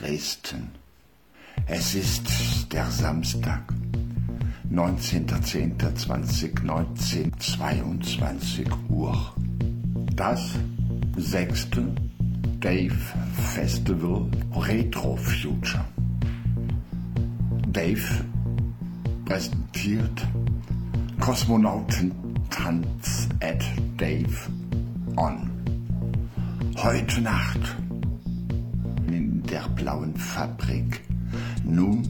Dresden. Es ist der Samstag, 19.10.2019, 22 Uhr. Das sechste Dave Festival Retro Future. Dave präsentiert Kosmonautentanz at Dave on. Heute Nacht der blauen Fabrik, nun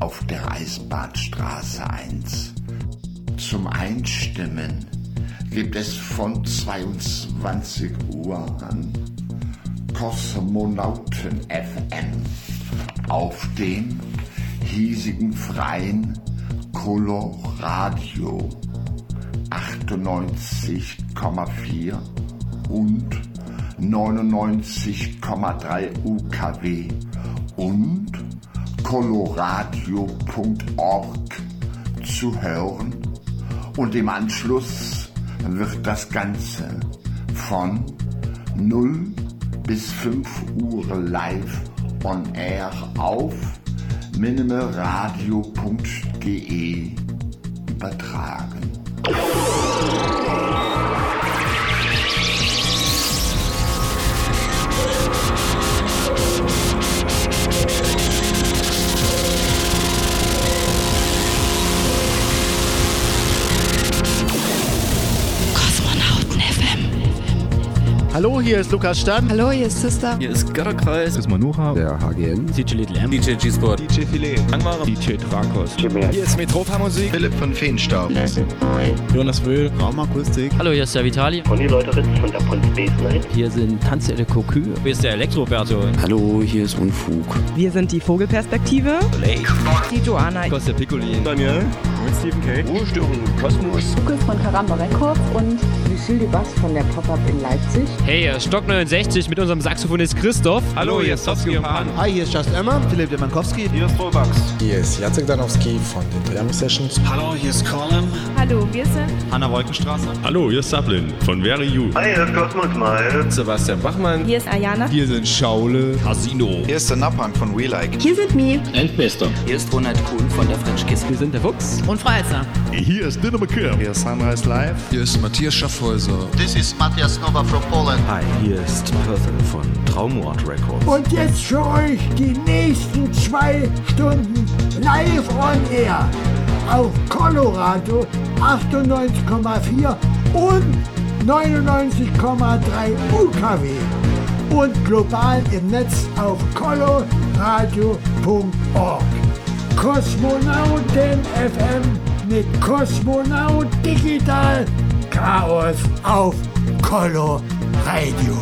auf der Eisbahnstraße 1. Zum Einstimmen gibt es von 22 Uhr an Kosmonauten FM auf dem hiesigen freien Coloradio 98,4 und 99,3 UKW und coloradio.org zu hören und im Anschluss wird das Ganze von 0 bis 5 Uhr live on air auf minimalradio.de übertragen. Hallo, hier ist Lukas Stan. Hallo, hier ist Sister. Hier ist Götterkreis. ist Manuha. Der HGN. DJ Little M. DJ G-Sport. DJ Filet. Langmare. DJ Drakos. Hier ist Metropa Musik. Philipp von Feenstaub. Jonas Wöhl. Raumakustik. Hallo, hier ist der Vitali. Conny Leuteritz von der Space Night. Hier sind Tanze de Cocu. Hier ist der Elektroberto. Hallo, hier ist Unfug. Wir sind die Vogelperspektive. Blake. Die Joanna. Costa Piccolin. Daniel. Und Stephen K. Ruhestörung Kosmos. Lukas von Karamba Records und Lucille Dubas von der Pop-Up in Leipzig. Hey, hier ist Stock 69 mit unserem Saxophonist Christoph. Hallo, hier ist und Pan. Hi, hier ist Just Emma. Philipp Demankowski. Hier ist Robax. Hier ist Jacek Danowski von den Triamo Sessions. Hallo, hier ist Colin. Hallo, wir sind Hanna Wolkenstraße. Hallo, hier ist Sablin von Very You. Hi, hier ist Cosmos Mal. Sebastian Bachmann. Hier ist Ayana. Hier sind Schaule. Casino. Hier ist der Napalm von We Like. Hier sind Mi. Endbester. Hier ist Ronald Kuhn von der French Kiss. Wir sind der Fuchs. Und Frau Elster. Hier ist Dinner McKim. Hier ist Sunrise Live. Hier ist Matthias Schaffhäuser. This is Matthias Nova from Poland. Hi, hier ist Perthel von Traumort Records. Und jetzt für euch die nächsten zwei Stunden live on air auf Colorado 98,4 und 99,3 UKW und global im Netz auf coloradio.org. Kosmonauten FM mit Kosmonaut Digital Chaos auf Color Radio.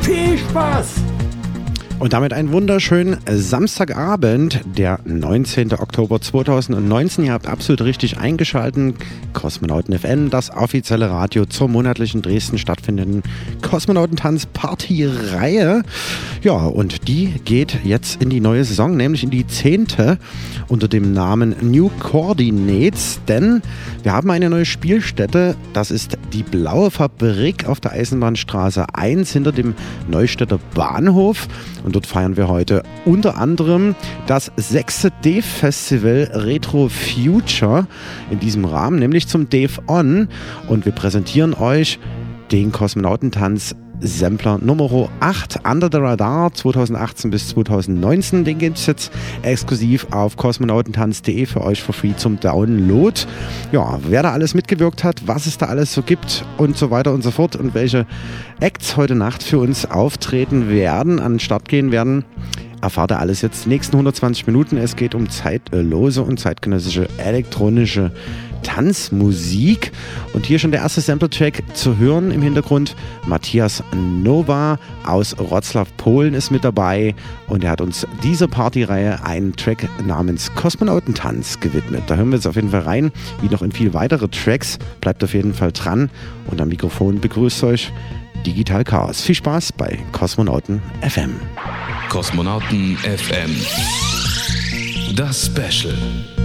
Viel Spaß! Und damit einen wunderschönen Samstagabend, der 19. Oktober 2019. Ihr habt absolut richtig eingeschalten. Kosmonauten FN, das offizielle Radio zur monatlichen Dresden stattfindenden Kosmonautentanz-Party-Reihe. Ja, und die geht jetzt in die neue Saison, nämlich in die zehnte unter dem Namen New Coordinates, denn wir haben eine neue Spielstätte. Das ist die Blaue Fabrik auf der Eisenbahnstraße 1 hinter dem Neustädter Bahnhof. Und dort feiern wir heute unter anderem das sechste Dave-Festival Retro Future in diesem Rahmen, nämlich zum Dave On. Und wir präsentieren euch den Kosmonautentanz Sampler Nummer 8 Under the Radar 2018 bis 2019. Den gibt es jetzt exklusiv auf kosmonautentanz.de für euch for free zum Download. Ja, wer da alles mitgewirkt hat, was es da alles so gibt und so weiter und so fort und welche Acts heute Nacht für uns auftreten werden, an den Start gehen werden, erfahrt ihr alles jetzt die nächsten 120 Minuten. Es geht um zeitlose und zeitgenössische elektronische Tanzmusik. Und hier schon der erste Sample-Track zu hören im Hintergrund. Matthias Nova aus Wroclaw, Polen ist mit dabei und er hat uns dieser Partyreihe einen Track namens Kosmonautentanz gewidmet. Da hören wir jetzt auf jeden Fall rein, wie noch in viel weitere Tracks. Bleibt auf jeden Fall dran und am Mikrofon begrüßt euch Digital Chaos. Viel Spaß bei Kosmonauten FM. Kosmonauten FM. Das Special.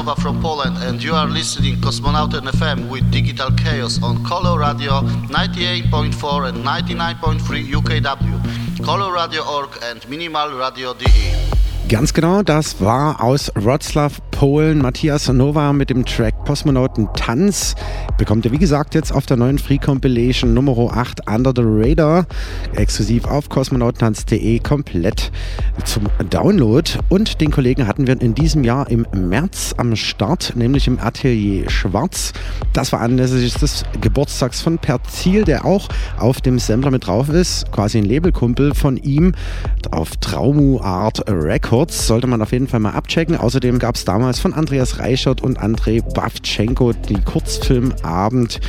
Matthias Nova from Poland, and you are listening Cosmonauten FM with Digital Chaos on Color Radio 98.4 and 99.3 UKW, colorradio.org and minimalradio.de. Ganz genau, das war aus Wroclaw, Polen, Matthias Nova mit dem Track Kosmonauten Tanz. Bekommt ihr, wie gesagt, jetzt auf der neuen Free Compilation Nummer 8 Under the Radar, exklusiv auf kosmonautentanz.de, komplett zum Download. Und den Kollegen hatten wir in diesem Jahr im März am Start, nämlich im Atelier Schwarz. Das war anlässlich des Geburtstags von Perzil, der auch auf dem Sampler mit drauf ist, quasi ein Labelkumpel von ihm auf Traumu Art Records. Sollte man auf jeden Fall mal abchecken. Außerdem gab es damals von Andreas Reichert und Andrei Bavchenko die Kurzfilmabend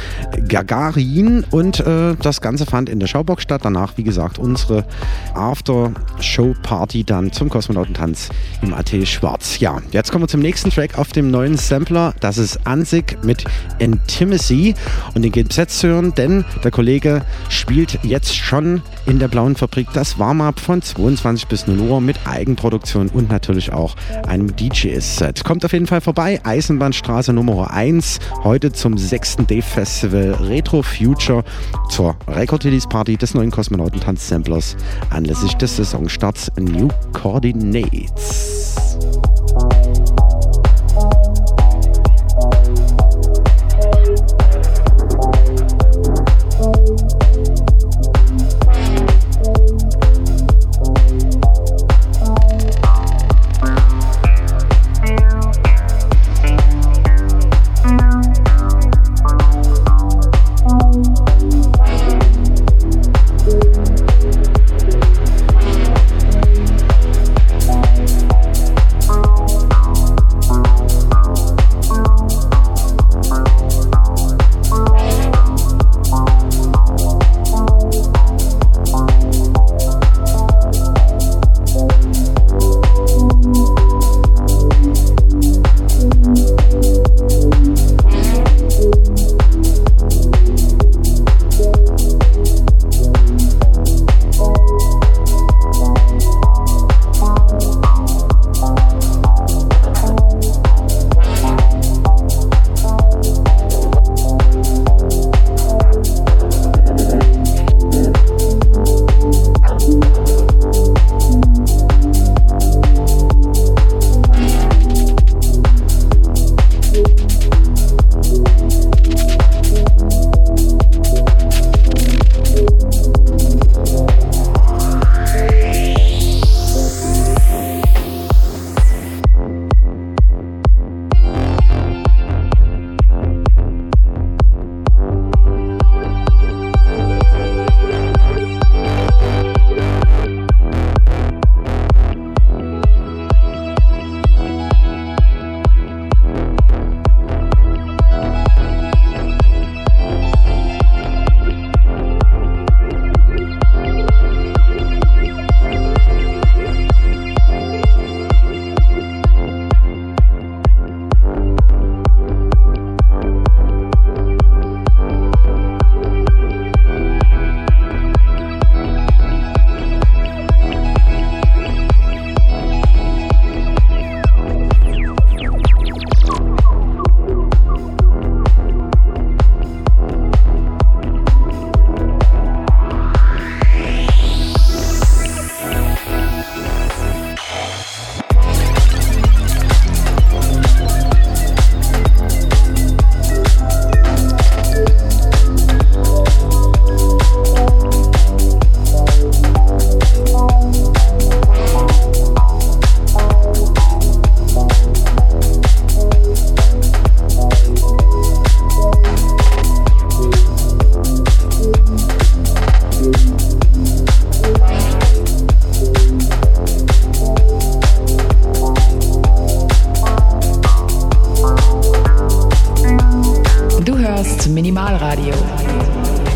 Gagarin und äh, das Ganze fand in der Schaubox statt. Danach, wie gesagt, unsere After-Show-Party dann zum Kosmonautentanz im AT Schwarz. Ja, jetzt kommen wir zum nächsten Track auf dem neuen Sampler. Das ist Ansig mit Intimacy und den geht jetzt hören, denn der Kollege spielt jetzt schon in der Blauen Fabrik das Warm-Up von 22 bis 0 Uhr mit Eigenproduktion und natürlich auch einem DJ-Set. Kommt auf jeden Fall vorbei. Eisenbahnstraße Nummer 1. Heute zum 6. Day Festival Retro Future zur Record Release Party des neuen Kosmonautentanz-Samplers anlässlich des Saisonstarts New Coordinates. Podcast Minimalradio.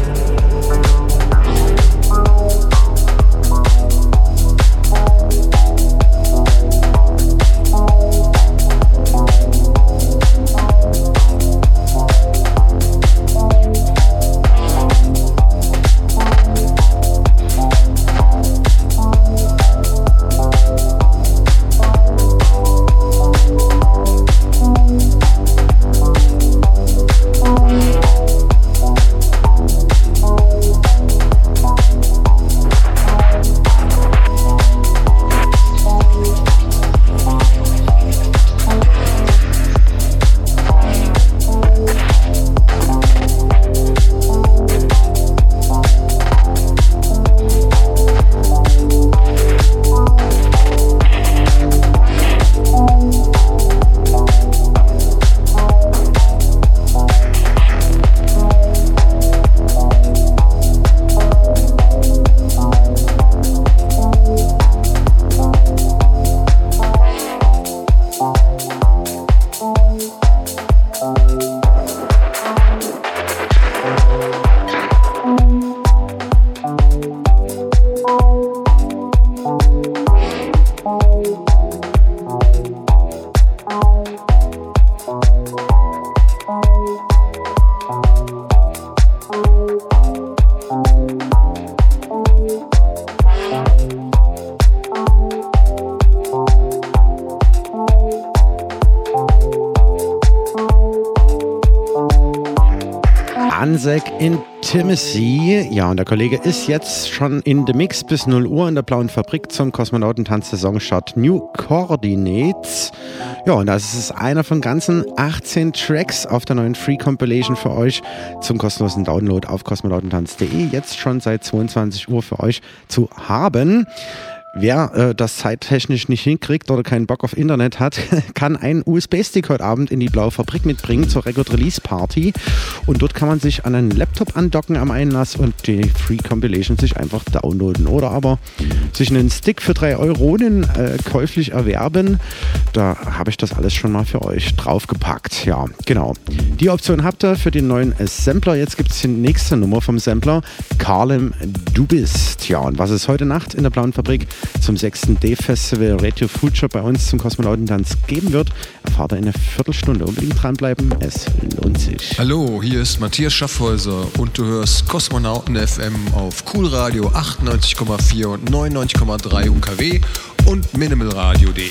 Intimacy. Ja, und der Kollege ist jetzt schon in the Mix bis 0 Uhr in der Blauen Fabrik zum Kosmonautentanz Saisonstart New Coordinates. Ja, und das ist einer von ganzen 18 Tracks auf der neuen Free Compilation für euch zum kostenlosen Download auf kosmonautentanz.de. Jetzt schon seit 22 Uhr für euch zu haben. Wer äh, das zeittechnisch nicht hinkriegt oder keinen Bock auf Internet hat, kann einen USB-Stick heute Abend in die Blaue Fabrik mitbringen zur Record Release Party. Und dort kann man sich an einen Laptop andocken am Einlass und die Free Compilation sich einfach downloaden. Oder aber sich einen Stick für 3 Euronen äh, käuflich erwerben. Da habe ich das alles schon mal für euch draufgepackt. Ja, genau. Die Option habt ihr für den neuen Sampler. Jetzt gibt es die nächste Nummer vom Sampler. Carlem, du bist. Ja, und was ist heute Nacht in der Blauen Fabrik? Zum 6. D-Festival Radio Future bei uns zum Kosmonautentanz geben wird, erfahrt ihr in einer Viertelstunde. Unbedingt dranbleiben, es lohnt sich. Hallo, hier ist Matthias Schaffhäuser und du hörst Kosmonauten FM auf Cool Radio 98,4 und 99,3 UKW und minimalradio.de.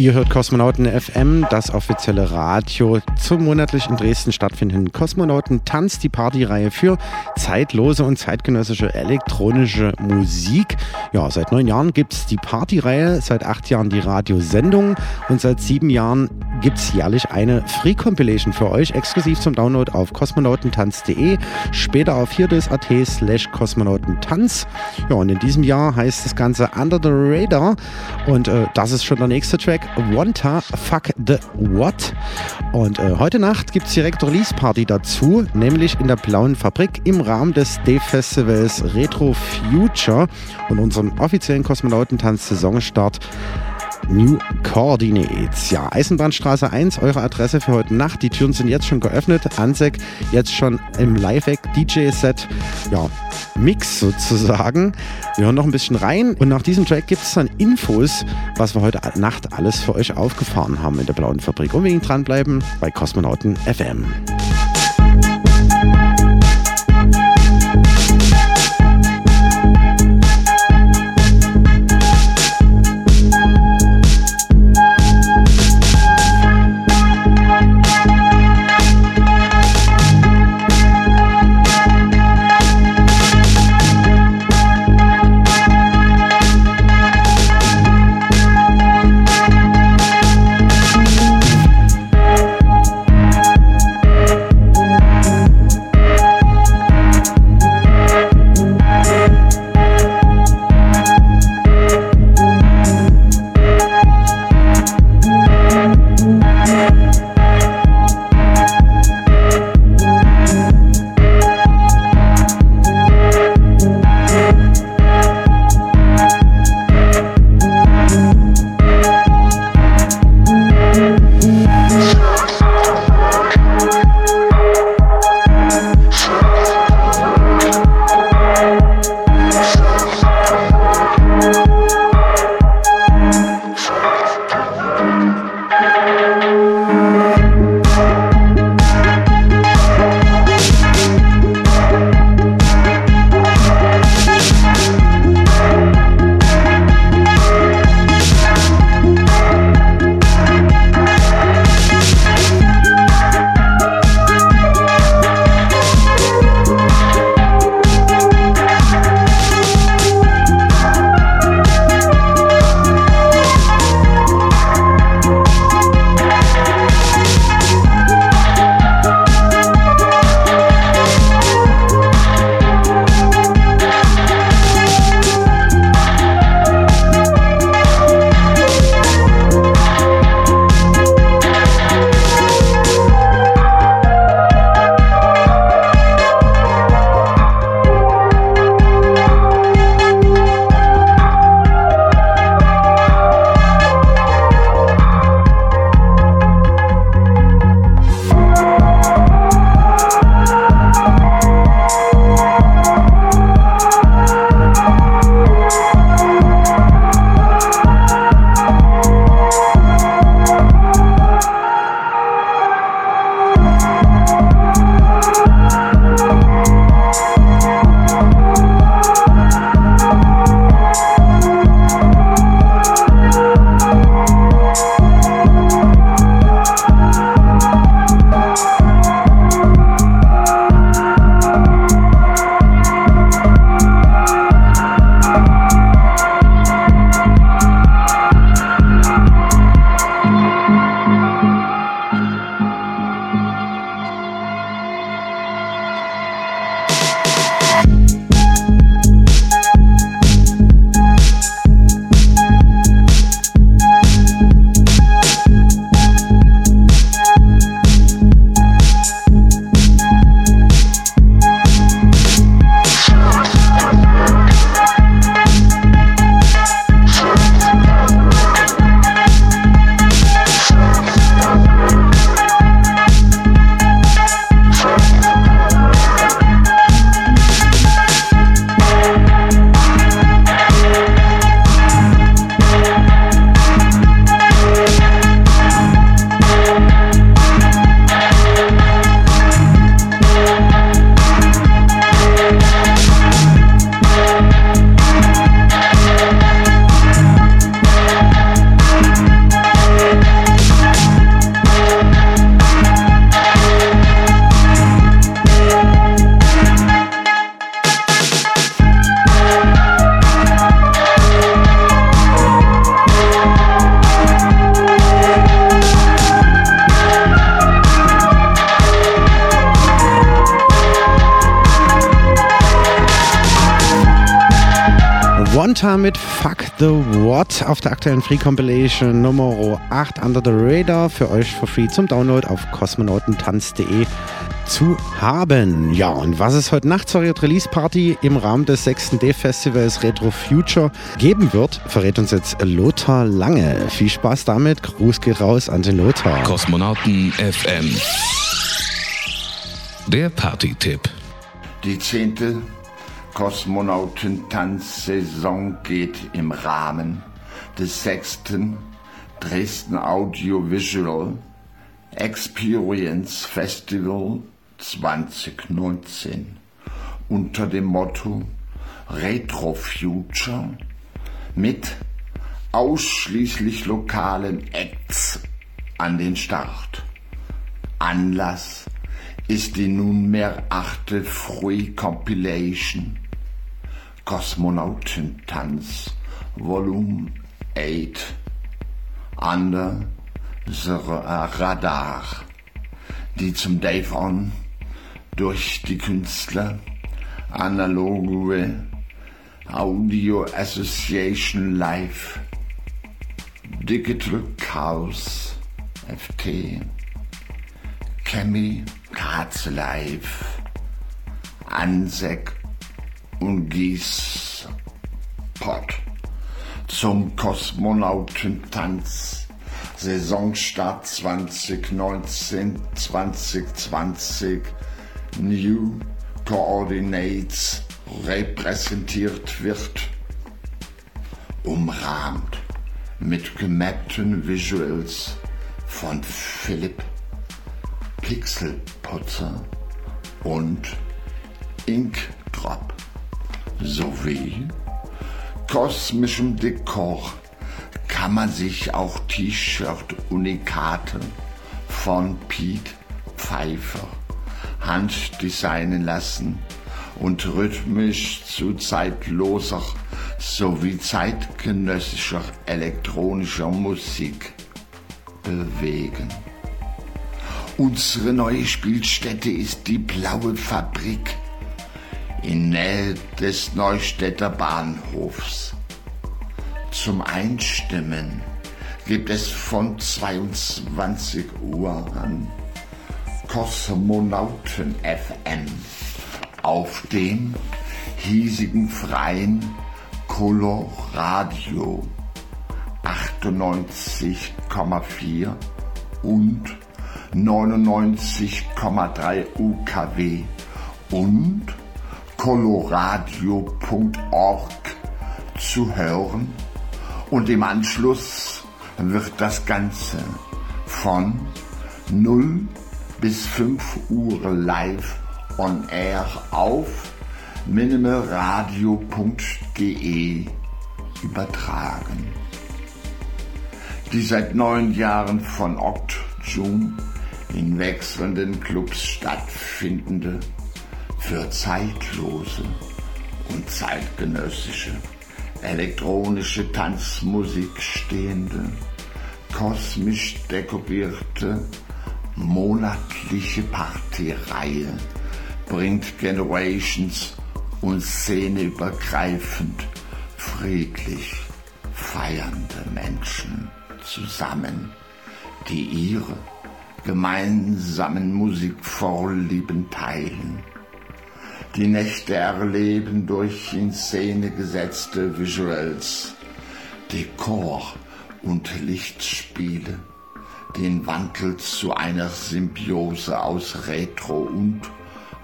Ihr hört Kosmonauten FM, das offizielle Radio zum monatlich in Dresden stattfindenden Kosmonauten Tanz, die Partyreihe für zeitlose und zeitgenössische elektronische Musik. Ja, seit neun Jahren gibt es die Partyreihe, seit acht Jahren die Radiosendung und seit sieben Jahren gibt es jährlich eine Free Compilation für euch, exklusiv zum Download auf kosmonautentanz.de, später auf hierdis.at slash kosmonautentanz. Ja, und in diesem Jahr heißt das Ganze Under the Radar und äh, das ist schon der nächste Track. Wanta Fuck the What. Und äh, heute Nacht gibt es direkt Release-Party dazu, nämlich in der Blauen Fabrik im Rahmen des Day-Festivals Retro Future und unserem offiziellen Kosmonautentanz-Saisonstart. New Coordinates. Ja, Eisenbahnstraße 1, eure Adresse für heute Nacht. Die Türen sind jetzt schon geöffnet. Ansek jetzt schon im Live-DJ-Set. Ja, Mix sozusagen. Wir hören noch ein bisschen rein und nach diesem Track gibt es dann Infos, was wir heute Nacht alles für euch aufgefahren haben in der Blauen Fabrik. Unbedingt dranbleiben bei Kosmonauten FM. Aktuellen Free Compilation Nummer 8 Under the Radar für euch for free zum Download auf kosmonautentanz.de zu haben. Ja, und was es heute Nacht zur Release Party im Rahmen des 6. D-Festivals Retro Future geben wird, verrät uns jetzt Lothar Lange. Viel Spaß damit. Gruß geht raus an den Lothar. Kosmonauten FM. Der Party-Tipp. Die zehnte Kosmonautentanzsaison geht im Rahmen des sechsten Dresden Audiovisual Experience Festival 2019 unter dem Motto Retro Future mit ausschließlich lokalen Acts an den Start. Anlass ist die nunmehr achte Free Compilation Kosmonautentanz Volume 8 Under the Radar, die zum Dave On. Durch die Künstler. Analogue Audio Association Live. Digital Chaos FT Chemie Katz Live. Ansek und Gies Pott zum Kosmonautentanz. Saisonstart 2019-2020 New Coordinates repräsentiert wird, umrahmt mit gemappten Visuals von Philipp Pixelputzer und Inkdrop sowie kosmischem Dekor kann man sich auch T-Shirt-Unikate von Pete Pfeiffer handdesignen lassen und rhythmisch zu zeitloser sowie zeitgenössischer elektronischer Musik bewegen. Unsere neue Spielstätte ist die Blaue Fabrik in Nähe des Neustädter Bahnhofs. Zum Einstimmen gibt es von 22 Uhr an Kosmonauten FM auf dem hiesigen freien Coloradio 98,4 und 99,3 UKW und coloradio.org zu hören und im Anschluss wird das Ganze von 0 bis 5 Uhr live on air auf minimalradio.de übertragen. Die seit neun Jahren von Oct in wechselnden Clubs stattfindende, für zeitlose und zeitgenössische elektronische Tanzmusik stehende, kosmisch dekorierte, monatliche Partyreihe bringt Generations und szeneübergreifend friedlich feiernde Menschen zusammen, die ihre gemeinsamen Musikvorlieben teilen die Nächte erleben durch in Szene gesetzte Visuals, Dekor und Lichtspiele, den Wandel zu einer Symbiose aus Retro und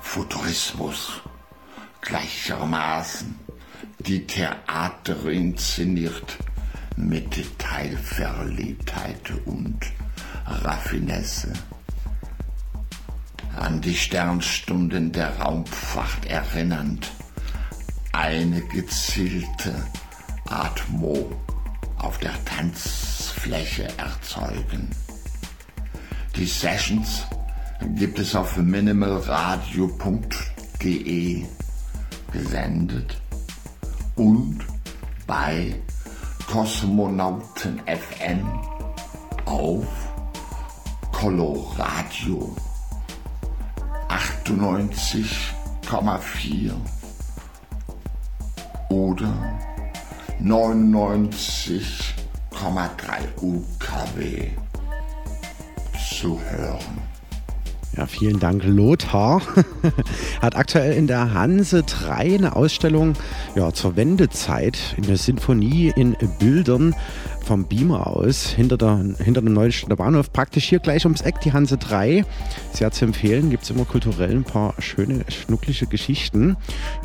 Futurismus. Gleichermaßen die Theater inszeniert mit Detailverliebtheit und Raffinesse an die Sternstunden der Raumfahrt erinnernd, eine gezielte Atmo auf der Tanzfläche erzeugen. Die Sessions gibt es auf minimalradio.de gesendet und bei Kosmonauten FM auf Coloradio 98,4 oder 99,3 UKW zu hören. Ja, vielen Dank, Lothar. Hat aktuell in der Hanse 3 eine Ausstellung ja, zur Wendezeit in der Sinfonie in Bildern vom Beamer aus, hinter, der, hinter dem Neustädter Bahnhof, praktisch hier gleich ums Eck, die Hanse 3. Sehr zu empfehlen, gibt es immer kulturell ein paar schöne, schnuckliche Geschichten.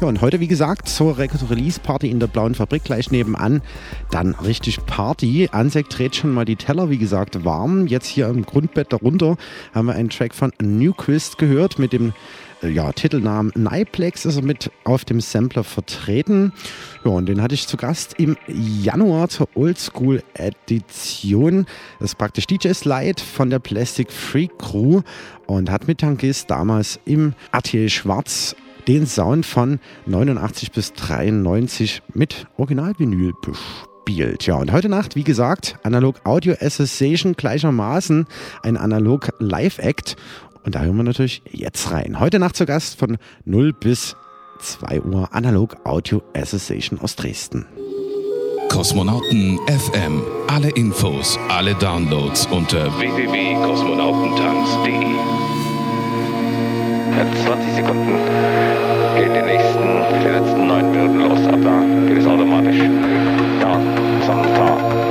Ja, und heute, wie gesagt, zur Record-Release-Party in der Blauen Fabrik gleich nebenan. Dann richtig Party. Ansek dreht schon mal die Teller, wie gesagt, warm. Jetzt hier im Grundbett darunter haben wir einen Track von Newquist gehört mit dem ja, Titelnamen Niplex ist er mit auf dem Sampler vertreten. Ja, und den hatte ich zu Gast im Januar zur Oldschool Edition. Das ist praktisch DJ Slide von der Plastic Freak Crew und hat mit Tankist damals im Atelier Schwarz den Sound von 89 bis 93 mit Originalvinyl bespielt. Ja, und heute Nacht, wie gesagt, Analog Audio Association gleichermaßen ein Analog Live Act und da hören wir natürlich jetzt rein. Heute Nacht zu Gast von 0 bis 2 Uhr Analog Audio Association aus Dresden. Kosmonauten FM. Alle Infos, alle Downloads unter www.kosmonautentanz.de. Jetzt 20 Sekunden. Gehen die nächsten, die letzten 9 Minuten los. Ab da geht es automatisch. Down, zum Down.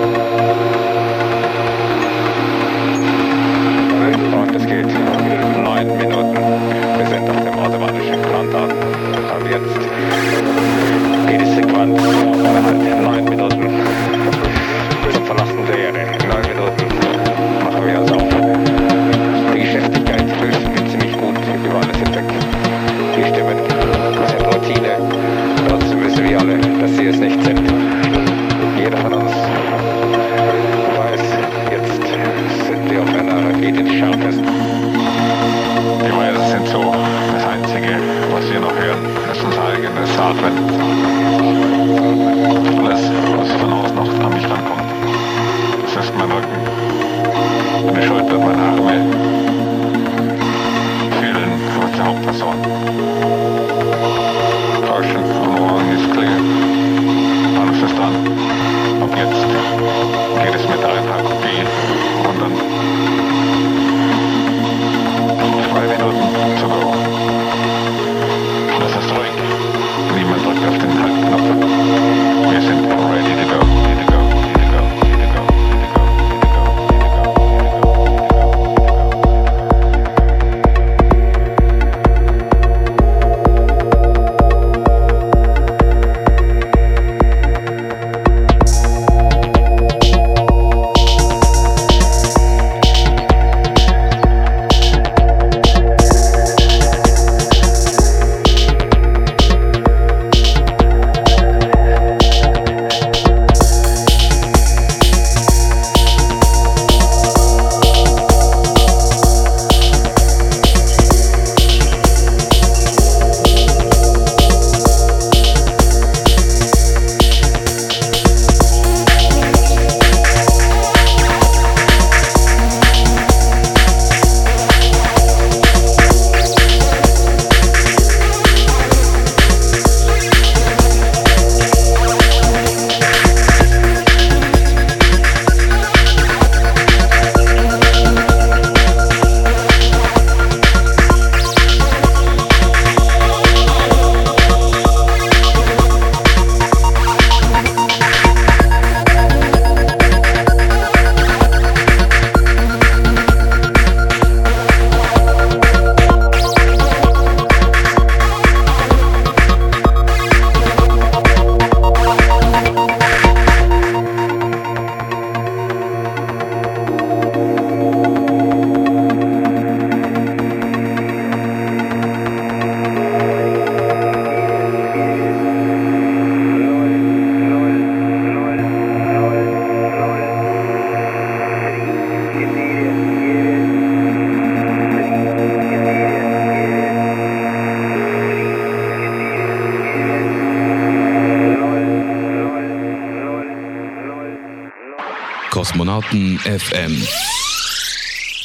Kosmonauten FM.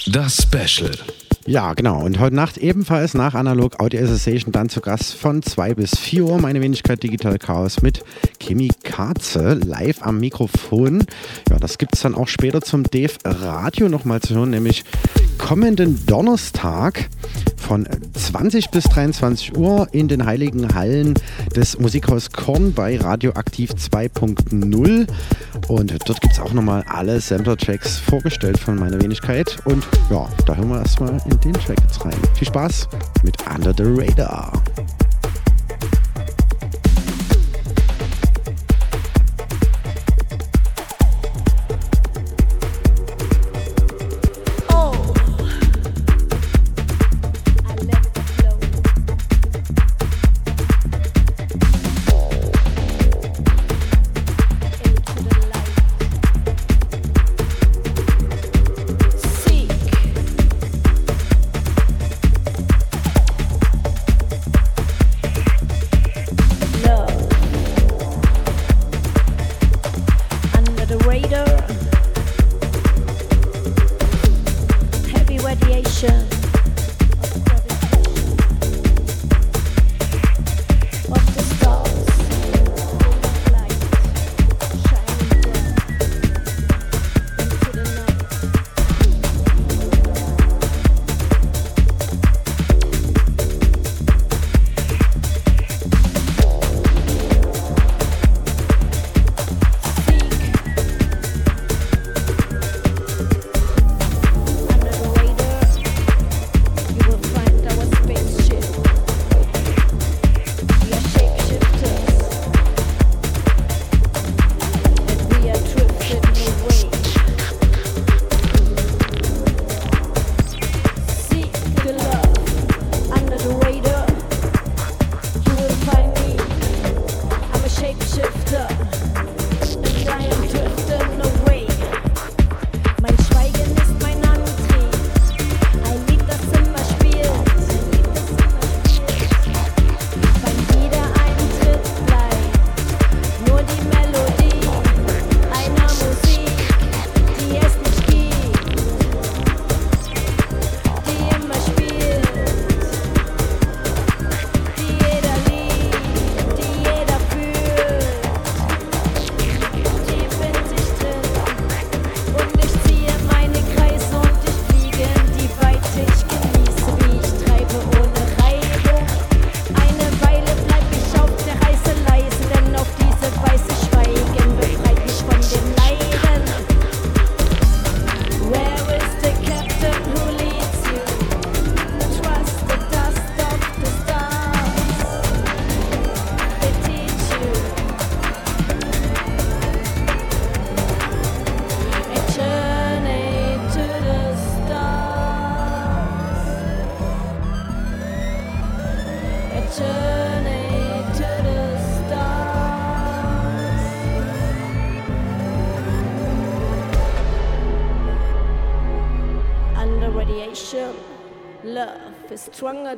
Das Special. Ja, genau. Und heute Nacht ebenfalls nach Analog Audio Association dann zu Gast von 2 bis 4 Uhr meine Wenigkeit Digital Chaos mit Kimi Katze live am Mikrofon. Ja, das gibt es dann auch später zum Dev Radio nochmal zu hören, nämlich kommenden Donnerstag von 20 bis 23 Uhr in den Heiligen Hallen des Musikhaus Korn bei Radioaktiv 2.0. Und dort gibt es auch nochmal alle Sampler-Tracks vorgestellt von meiner Wenigkeit. Und ja, da hören wir erstmal in den Track jetzt rein. Viel Spaß mit Under the Radar.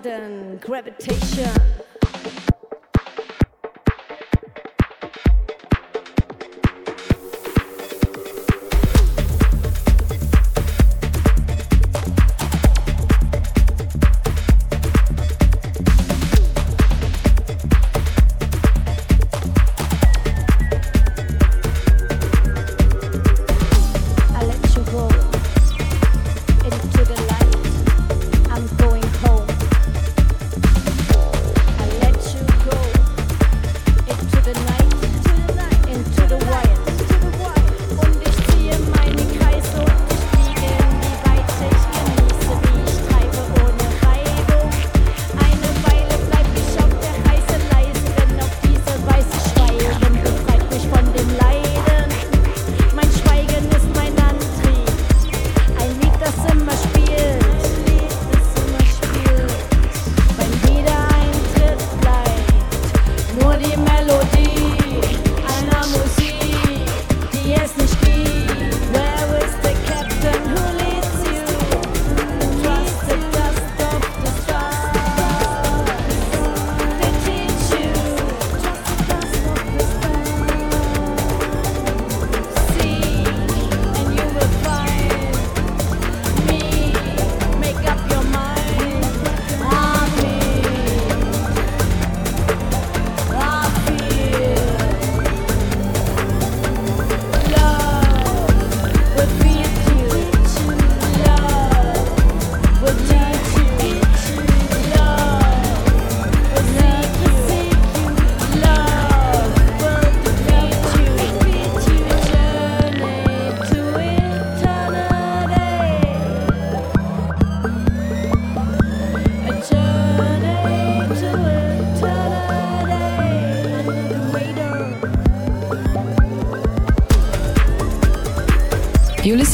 sudden gravitation.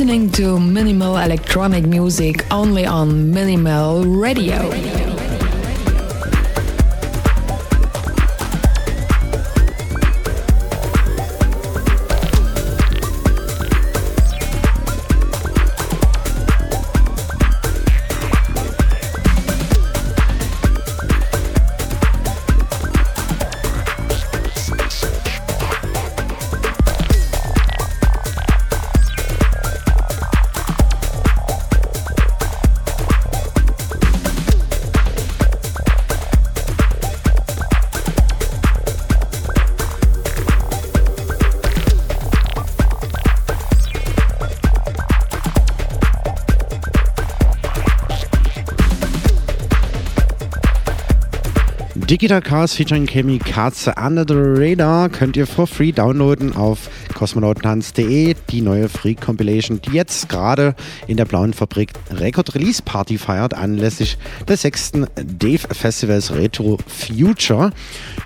Listening to minimal electronic music only on Minimal Radio. Digital Cars featuring Chemie Katze Under the Radar könnt ihr for free downloaden auf kosmonautentanz.de. Die neue Free Compilation, die jetzt gerade in der Blauen Fabrik Record Release Party feiert, anlässlich des sechsten Dave Festivals Retro Future.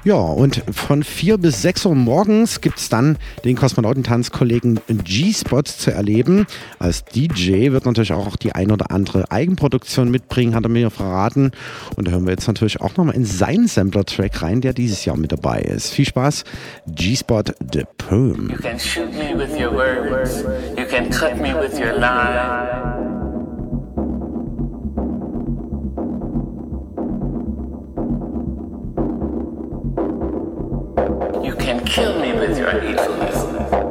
Ja, und von 4 bis 6 Uhr morgens gibt es dann den Kosmonautentanz-Kollegen G-Spot zu erleben. Als DJ wird natürlich auch die ein oder andere Eigenproduktion mitbringen, hat er mir verraten. Und da hören wir jetzt natürlich auch nochmal in seinen Sampler-Track rein, der dieses Jahr mit dabei ist. Viel Spaß, G-Spot The Poem. You can shoot me with your you can cut me with your lie. You can kill me with your hatefulness.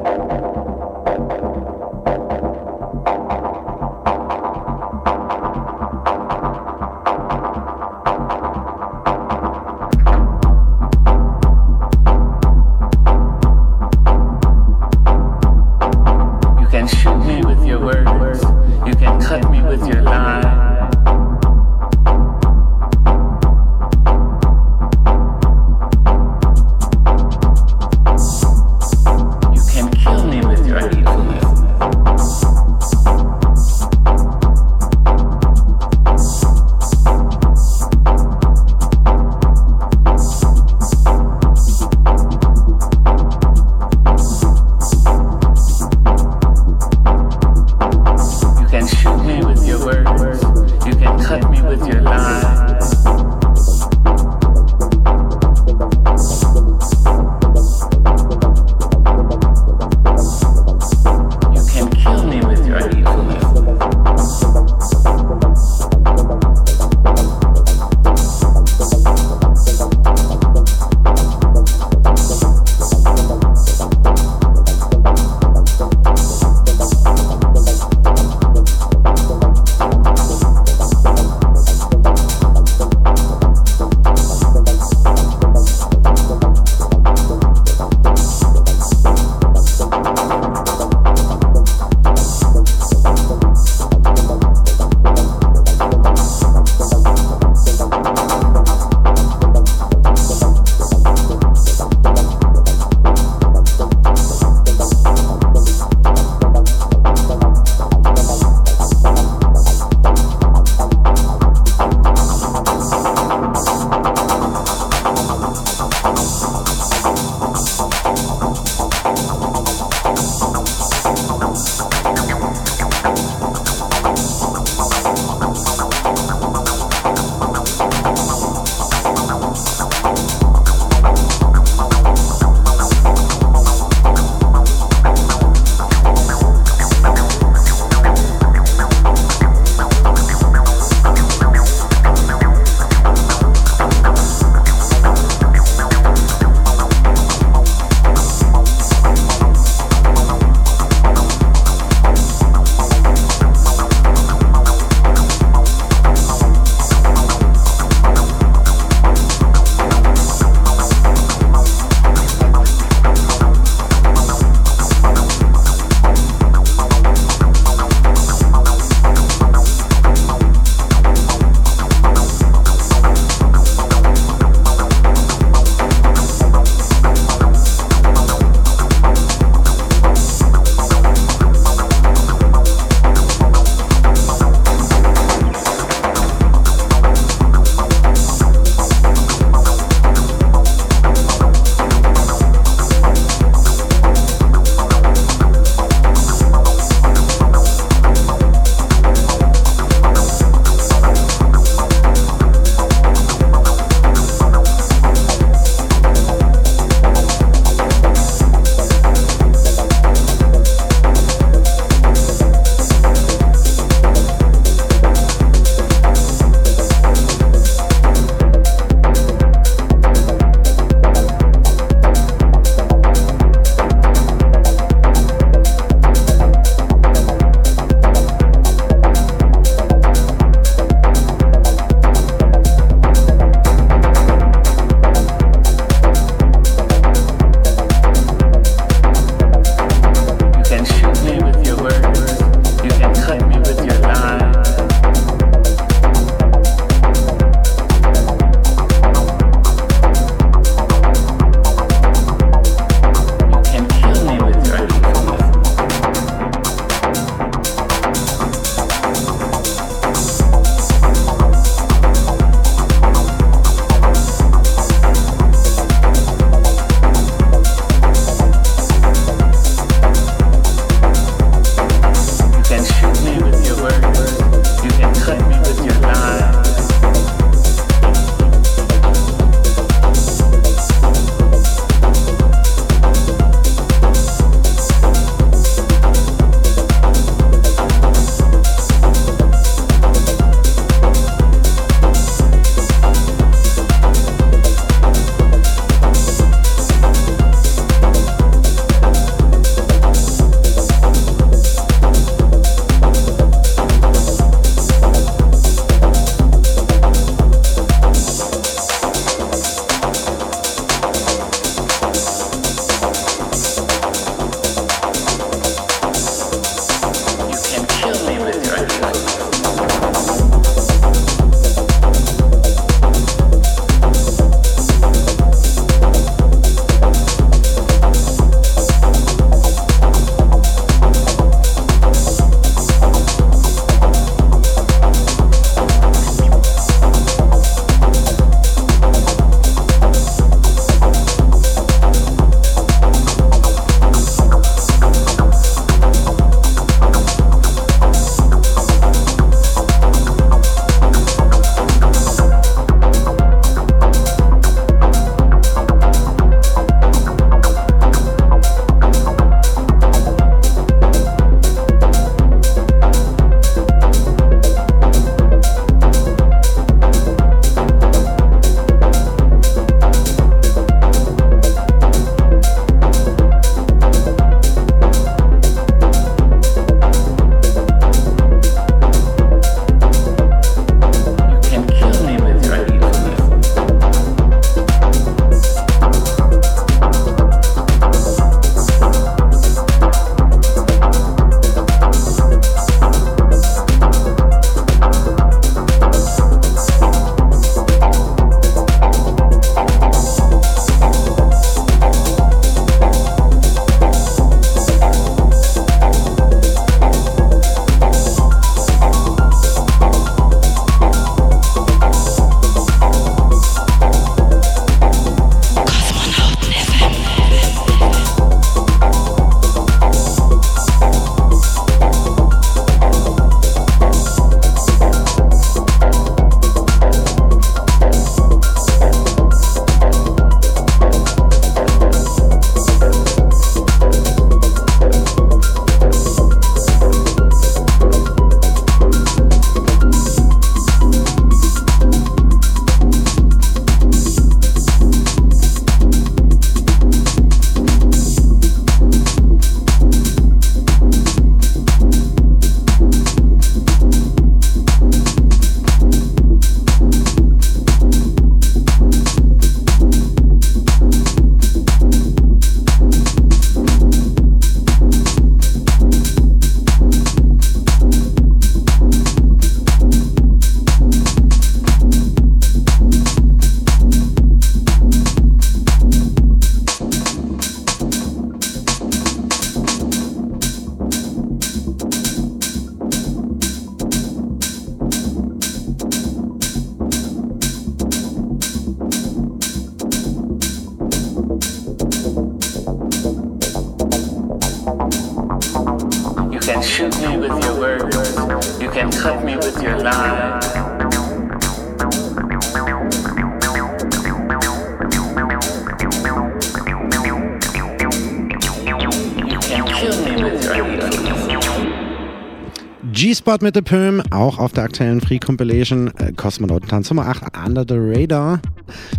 G-Spot mit The Pöm, auch auf der aktuellen Free Compilation äh, Kosmonautentanz Nummer 8 Under the Radar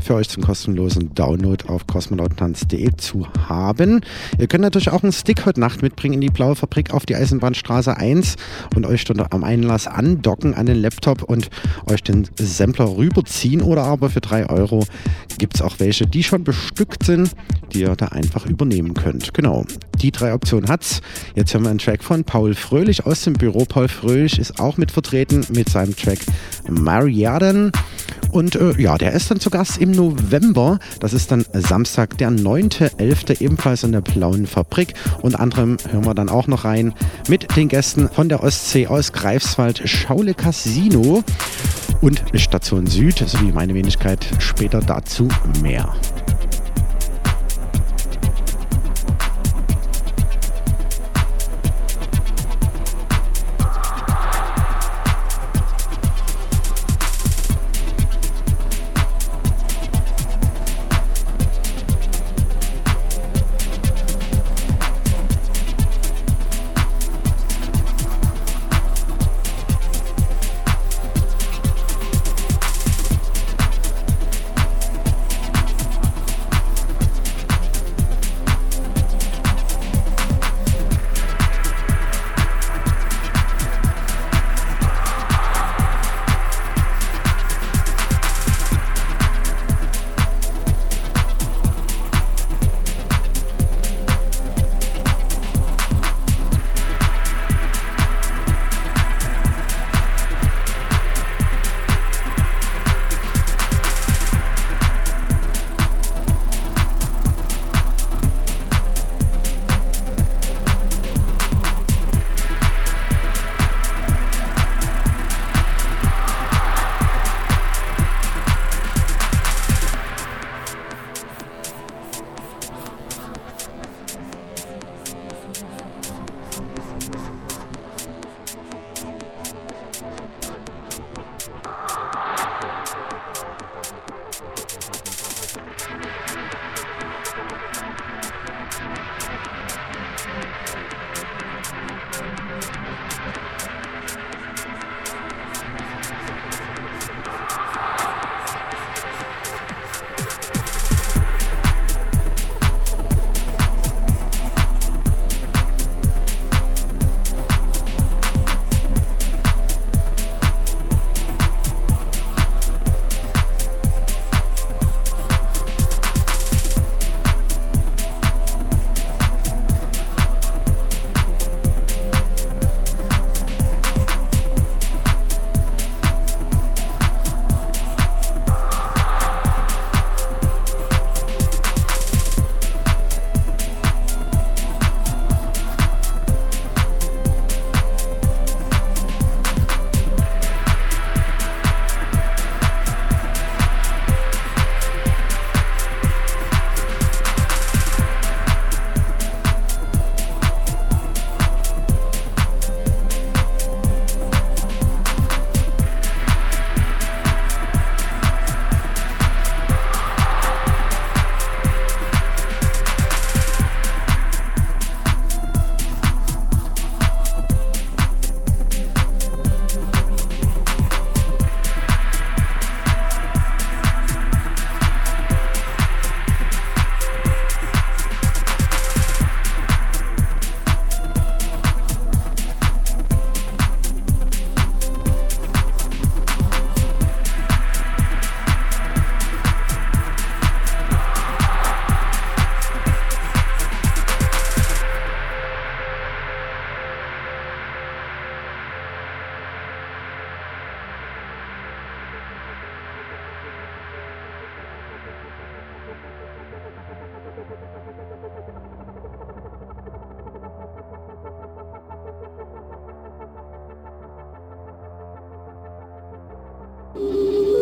für euch zum kostenlosen Download auf kosmonautentanz.de zu haben. Ihr könnt natürlich auch einen Stick heute Nacht mitbringen in die Blaue Fabrik auf die Eisenbahnstraße 1 und euch dort am Einlass andocken an den Laptop und euch den Sampler rüberziehen oder aber für 3 Euro gibt es auch welche, die schon bestückt sind, die ihr da einfach übernehmen könnt. Genau, die drei Optionen hat's. Jetzt hören wir einen Track von Paul Fröhlich aus dem Büro. Paul Fröhlich ist auch mit vertreten mit seinem Track Mariaden. Und äh, ja, der ist dann zu Gast im November. Das ist dann Samstag, der 9.11. ebenfalls in der Blauen Fabrik. Unter anderem hören wir dann auch noch rein mit den Gästen von der Ostsee aus Greifswald, Schaule Casino und Station Süd sowie meine Wenigkeit. Später dazu mehr.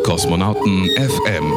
Kosmonauten FM.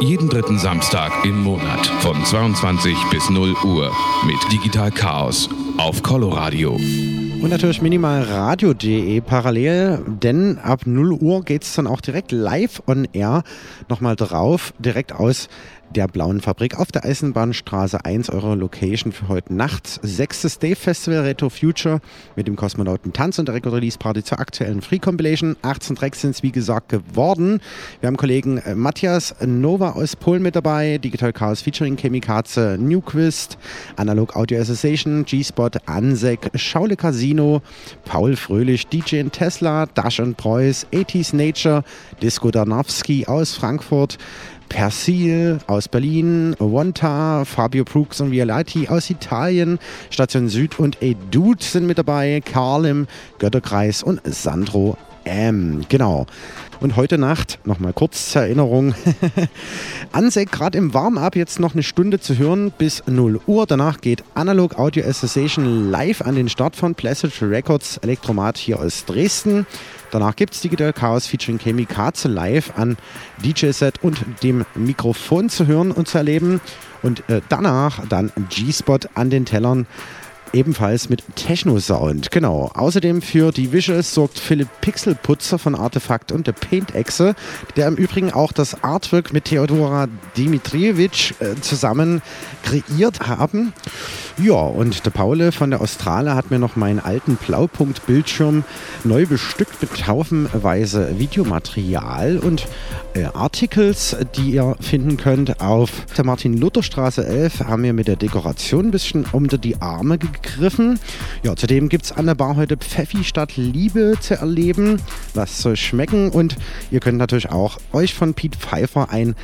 Jeden dritten Samstag im Monat von 22 bis 0 Uhr mit Digital Chaos auf Coloradio. Radio. Und natürlich minimalradio.de parallel, denn ab 0 Uhr geht es dann auch direkt live on air nochmal drauf, direkt aus der Blauen Fabrik auf der Eisenbahnstraße 1, eure Location für heute Nacht. Sechstes Day Festival Retro Future mit dem Kosmonauten Tanz und der Record Release Party zur aktuellen Free Compilation. 18 Tracks sind es wie gesagt geworden. Wir haben Kollegen äh, Matthias Nova aus Polen mit dabei, Digital Chaos featuring Chemikaze, Newquist, Analog Audio Association, G-Spot, Ansek, Schaule Casino, Paul Fröhlich, DJ in Tesla, Dash und Preuß, 80s Nature, Disco Danowski aus Frankfurt, Persil aus Berlin, Wonta, Fabio Brooks und Violati aus Italien, Station Süd und Edude sind mit dabei, Carlim, Götterkreis und Sandro M. Genau. Und heute Nacht, nochmal kurz zur Erinnerung, Ansek gerade im Warm-up jetzt noch eine Stunde zu hören bis 0 Uhr. Danach geht Analog Audio Association live an den Start von Placid Records Elektromat hier aus Dresden. Danach gibt es Digital Chaos featuring Chemikaze live an DJ-Set und dem Mikrofon zu hören und zu erleben. Und äh, danach dann G-Spot an den Tellern ebenfalls mit Techno-Sound. Genau. Außerdem für die Visuals sorgt Philipp Pixelputzer von Artefakt und der Paint-Exe, der im Übrigen auch das Artwork mit Theodora Dimitrijevic äh, zusammen kreiert haben. Ja, und der Paule von der Australe hat mir noch meinen alten Blaupunkt-Bildschirm neu bestückt mit haufenweise Videomaterial und Articles, die ihr finden könnt. Auf der Martin-Luther-Straße 11 haben wir mit der Dekoration ein bisschen unter die Arme gegriffen. Ja, zudem gibt es an der Bar heute Pfeffi statt Liebe zu erleben. Lasst es euch schmecken und ihr könnt natürlich auch euch von Pete Pfeiffer ein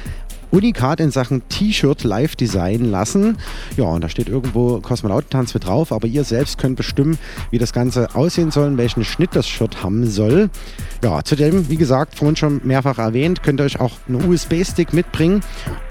Unikat in Sachen T-Shirt live designen lassen. Ja, und da steht irgendwo Kosmonautentanz mit drauf, aber ihr selbst könnt bestimmen, wie das Ganze aussehen soll und welchen Schnitt das Shirt haben soll. Ja, zudem, wie gesagt, vorhin schon mehrfach erwähnt, könnt ihr euch auch einen USB-Stick mitbringen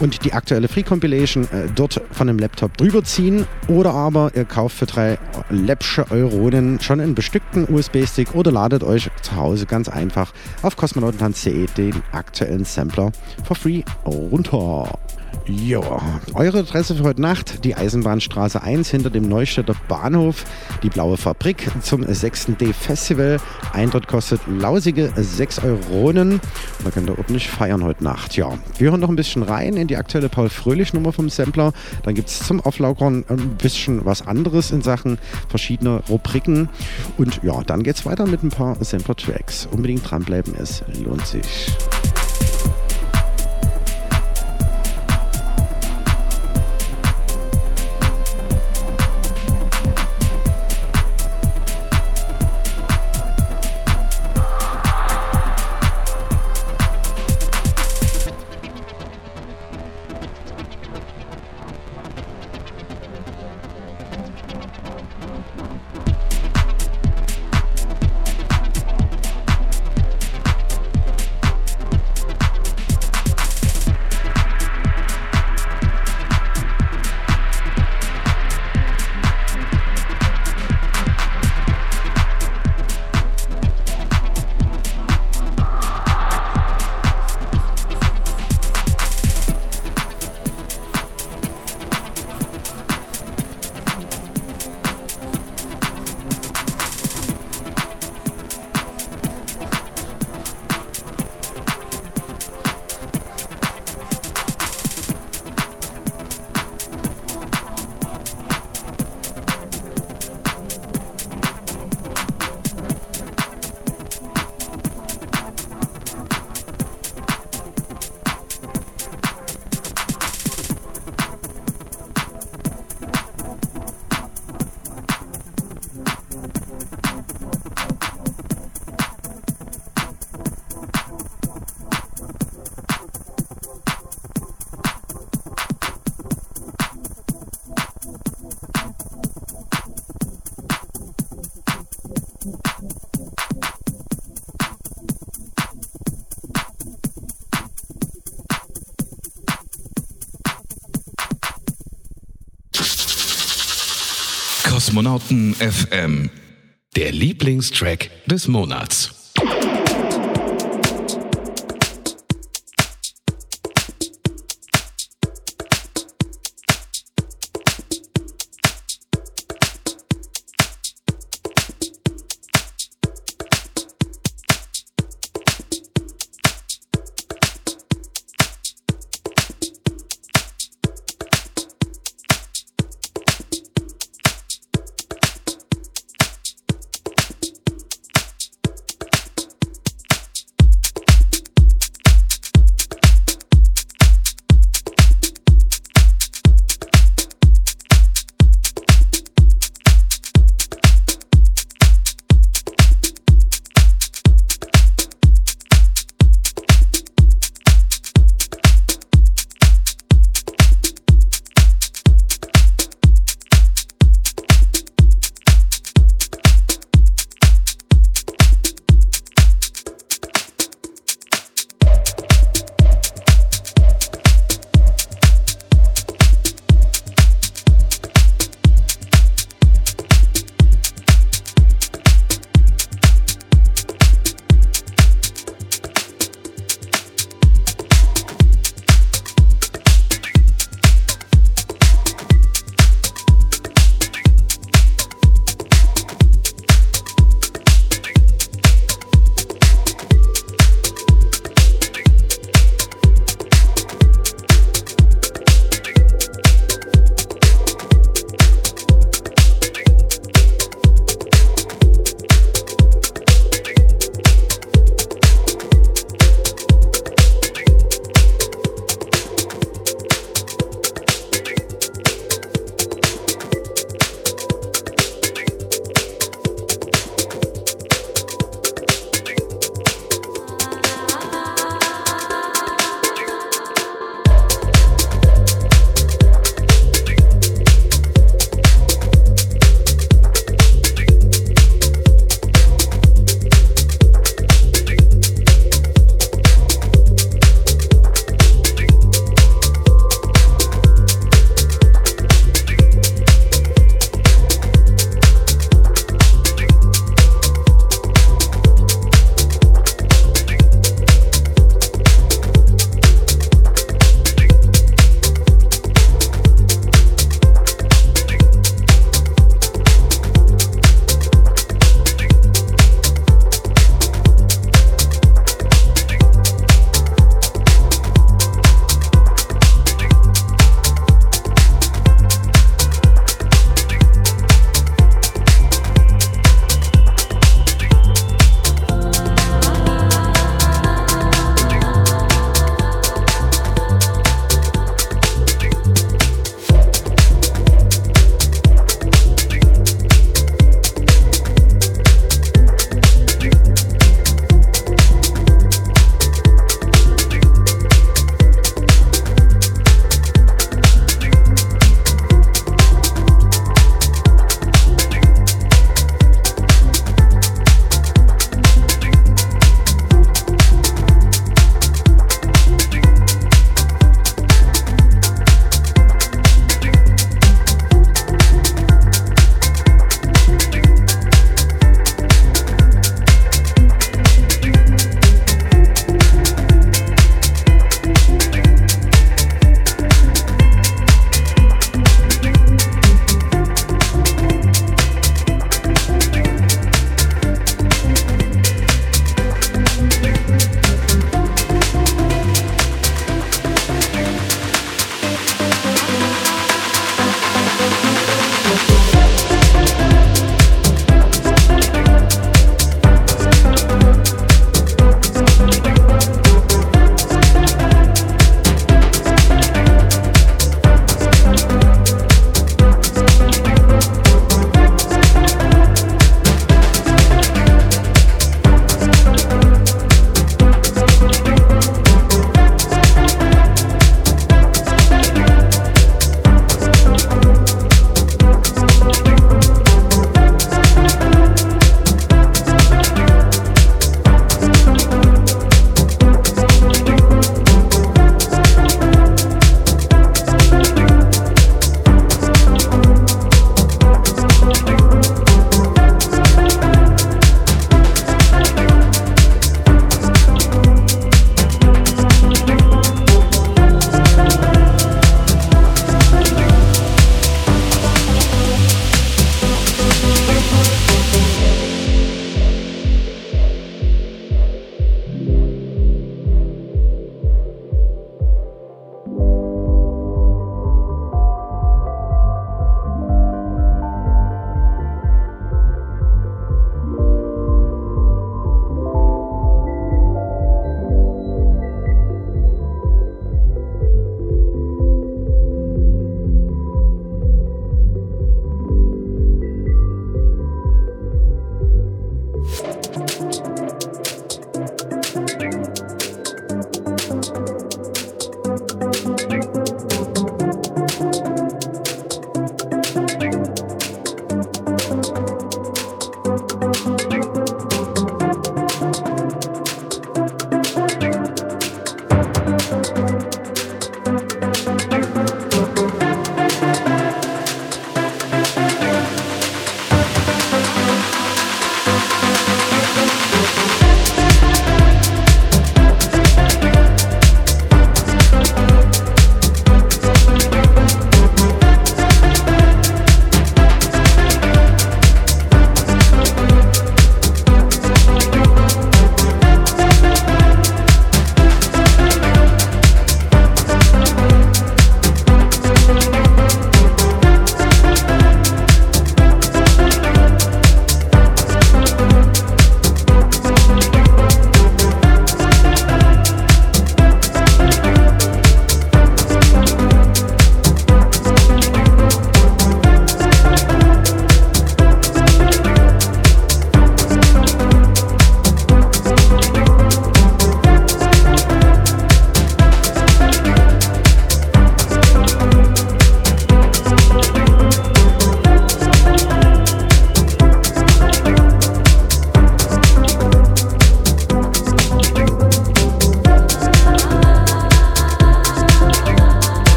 und die aktuelle Free Compilation äh, dort von einem Laptop drüber ziehen. Oder aber ihr kauft für drei läppsche Euronen schon einen bestückten USB-Stick oder ladet euch zu Hause ganz einfach auf kosmonautentanz.de den aktuellen Sampler for free runter. Ja, eure Adresse für heute Nacht, die Eisenbahnstraße 1 hinter dem Neustädter Bahnhof, die Blaue Fabrik zum 6. D-Festival. Eintritt kostet lausige 6 Euronen. Da könnt ihr ordentlich feiern heute Nacht. Ja, wir hören noch ein bisschen rein in die aktuelle Paul Fröhlich-Nummer vom Sampler. Dann gibt es zum Auflaugern ein bisschen was anderes in Sachen verschiedener Rubriken. Und ja, dann geht es weiter mit ein paar Sampler-Tracks. Unbedingt dranbleiben, es lohnt sich. Kosmonauten FM, der Lieblingstrack des Monats.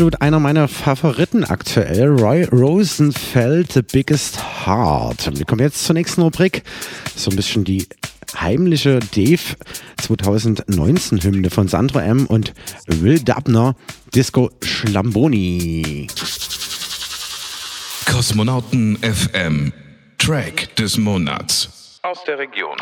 Absolut einer meiner Favoriten aktuell. Roy Rosenfeld, The Biggest Heart. Wir kommen jetzt zur nächsten Rubrik. So ein bisschen die heimliche Dave 2019 Hymne von Sandro M. und Will Dubner, Disco Schlamboni. Kosmonauten FM, Track des Monats. Aus der Region.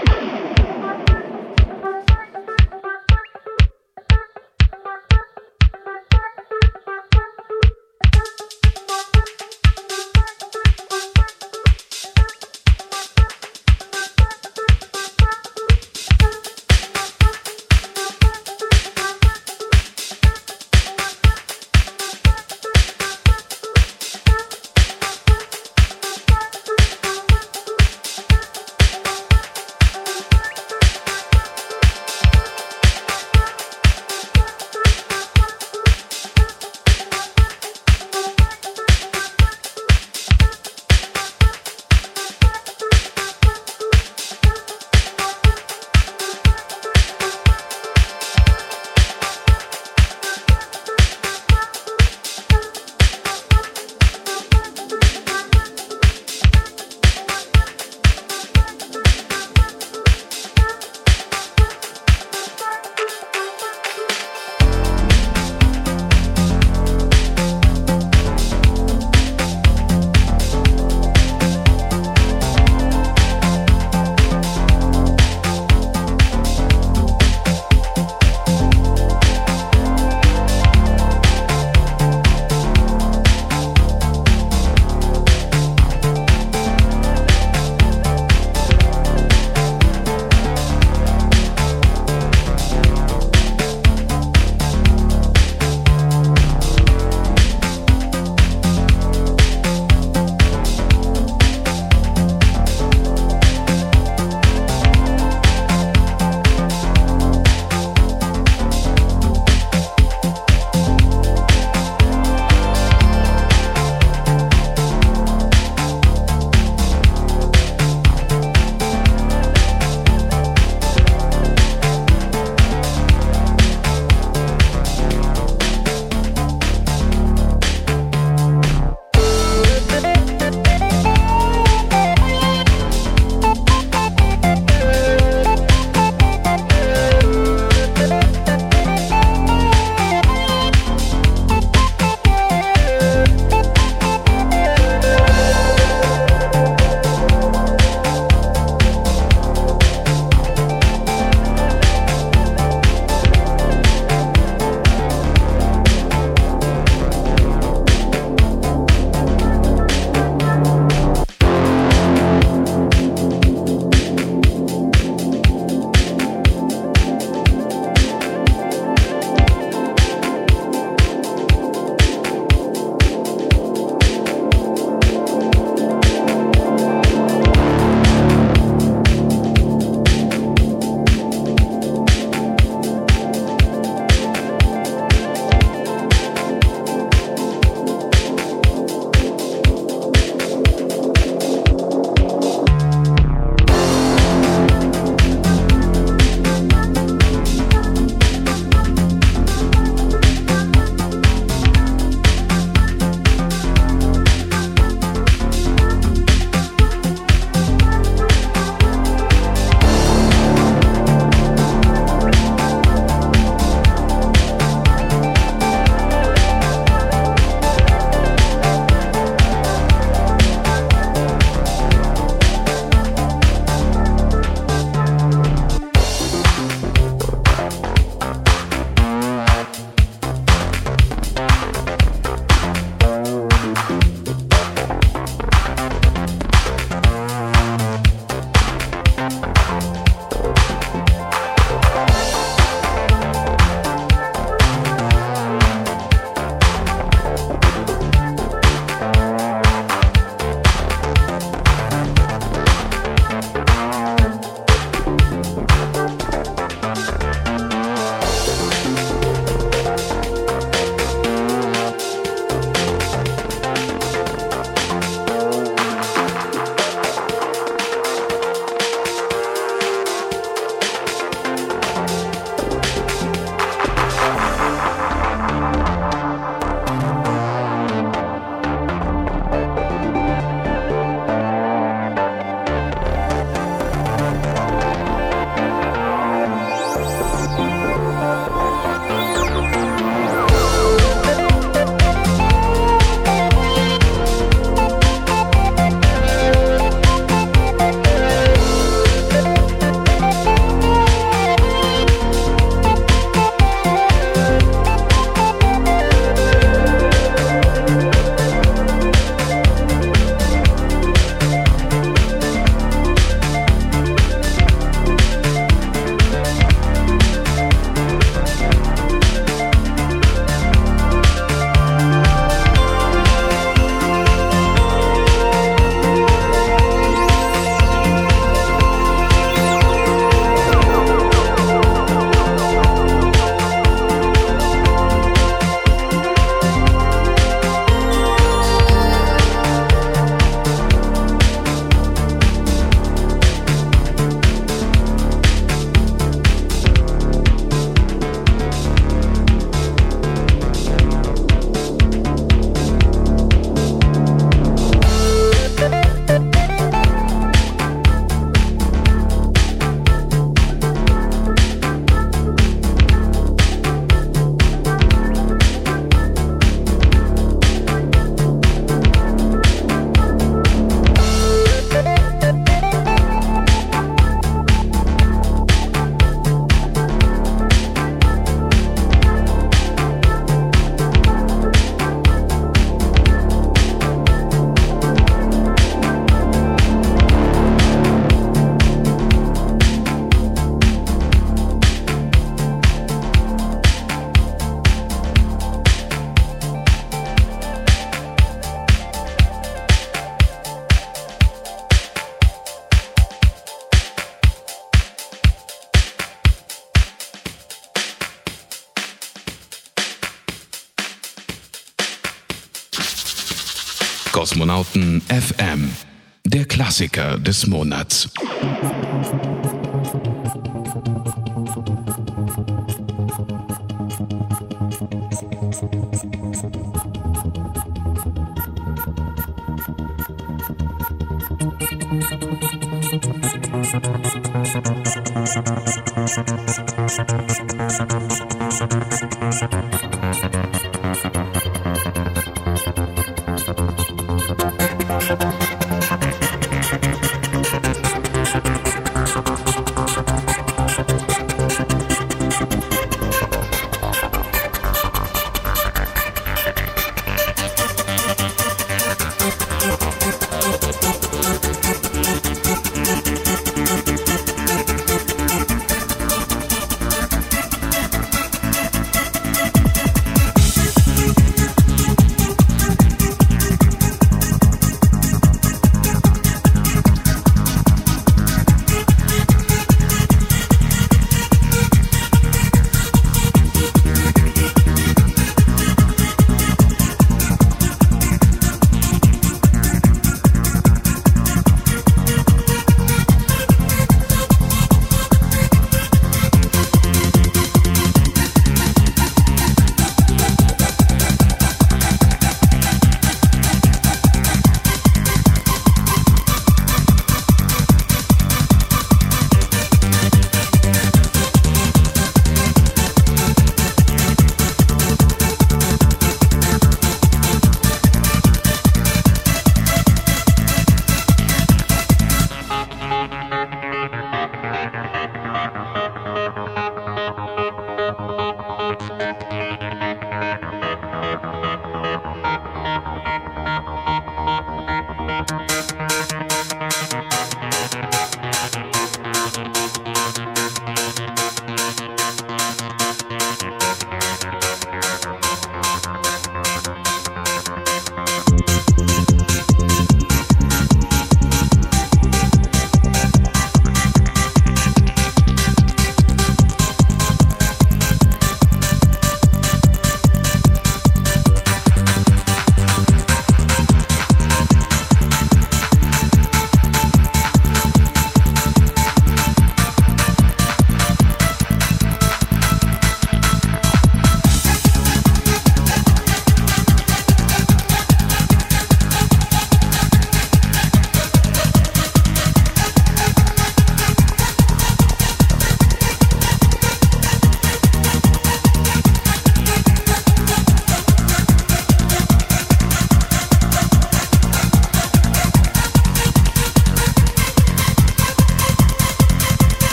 Des Monats.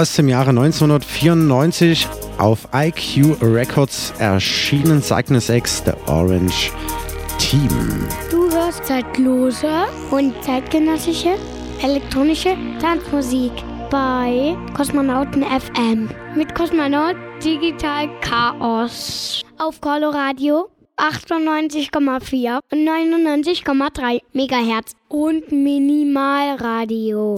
Aus dem Jahre 1994 auf IQ Records erschienen, Cygnus X, The Orange Team. Du hörst zeitlose und zeitgenössische elektronische Tanzmusik bei Kosmonauten FM mit Kosmonaut Digital Chaos auf Coloradio 98,4 und 99,3 Megahertz und Minimalradio.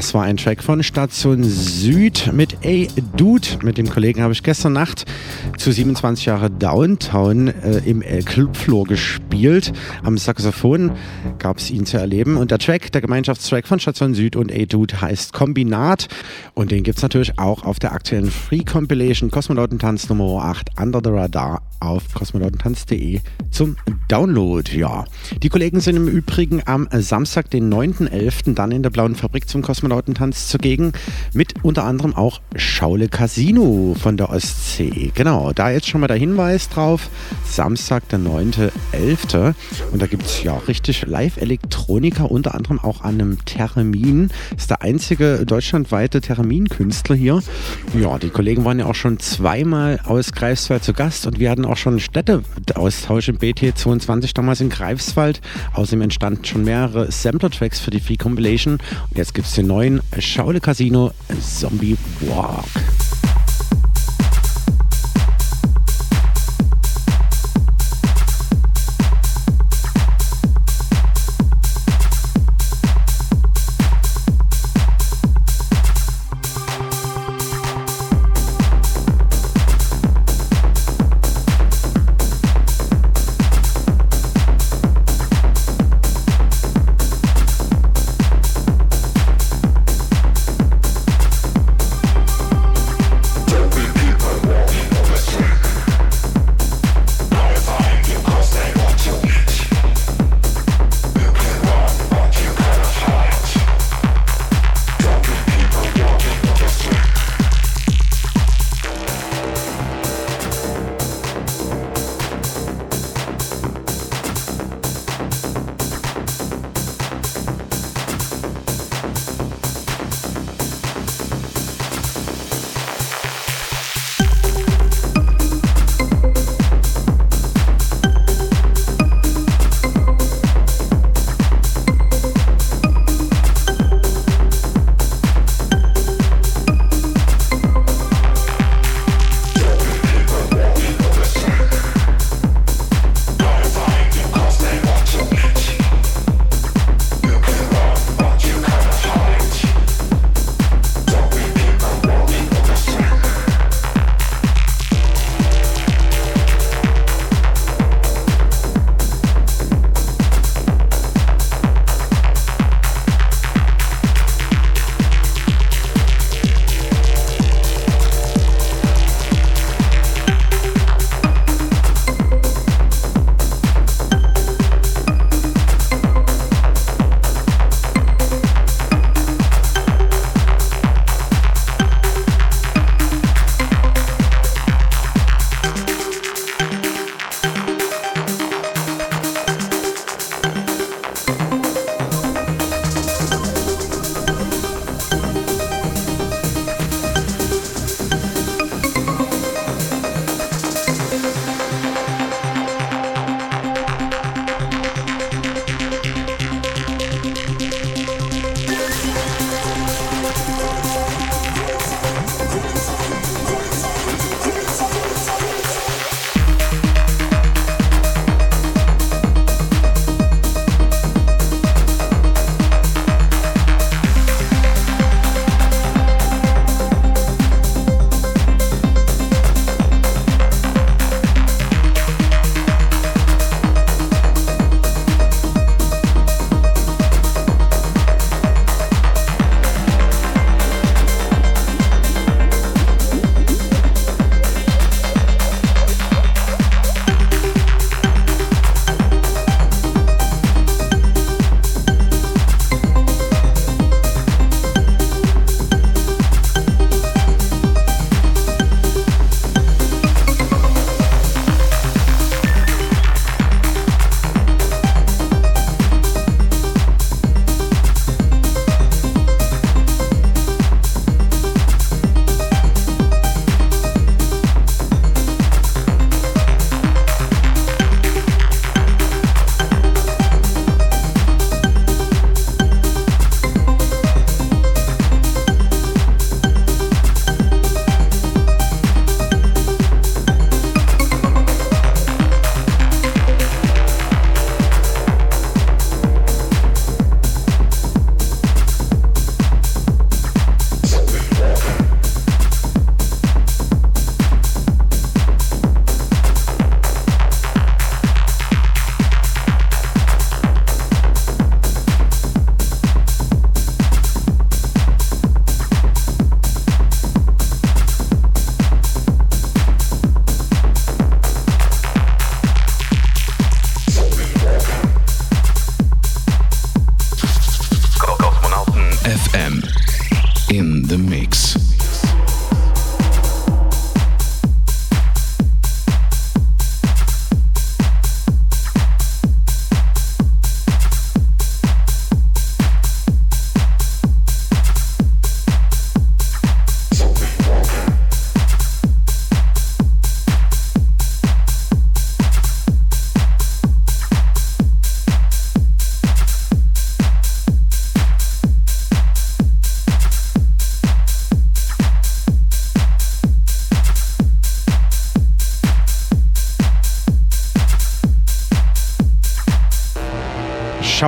Das war ein Track von Station Süd mit A Dude. Mit dem Kollegen habe ich gestern Nacht zu 27 Jahre Downtown äh, im Clubfloor gespielt. Am Saxophon gab es ihn zu erleben. Und der Track, der Gemeinschaftstrack von Station Süd und A Dude heißt Kombinat. Und den gibt es natürlich auch auf der aktuellen Free Compilation Kosmonautentanz Nummer 8 Under the Radar auf kosmonautentanz.de zum Download. Ja, die Kollegen sind im Übrigen am Samstag, den 9.11. dann in der Blauen Fabrik zum Kosmonautentanz zugegen mit unter anderem auch Schaule Casino von der Ostsee. Genau, da jetzt schon mal der Hinweis drauf. Samstag, der 9.11. Und da gibt es ja richtig Live-Elektroniker, unter anderem auch an einem Termin. Ist der einzige deutschlandweite Terminkünstler hier. Ja, die Kollegen waren ja auch schon zweimal aus Greifswald zu Gast und wir hatten auch schon Städteaustausch im BT22 damals in Greifswald. Außerdem entstanden schon mehrere Sampler-Tracks für die Free Compilation. Und jetzt gibt es den neuen Schaule Casino Zombie Walk.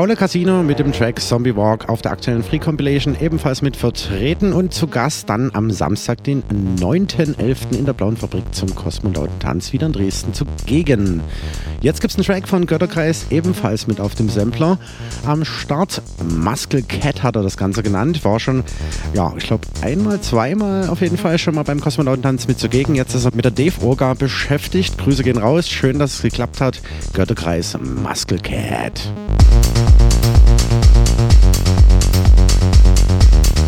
Schaule Casino mit dem Track Zombie Walk auf der aktuellen Free Compilation ebenfalls mit vertreten und zu Gast dann am Samstag, den 9.11. in der Blauen Fabrik zum Kosmonauten Tanz wieder in Dresden zugegen. Jetzt gibt es einen Track von Götterkreis, ebenfalls mit auf dem Sampler. Am Start Muscle Cat hat er das Ganze genannt. War schon, ja, ich glaube, einmal, zweimal auf jeden Fall schon mal beim Kosmonauten Tanz mit zugegen. Jetzt ist er mit der Dave Orga beschäftigt. Grüße gehen raus. Schön, dass es geklappt hat. Götterkreis Muscle Cat. Thank you.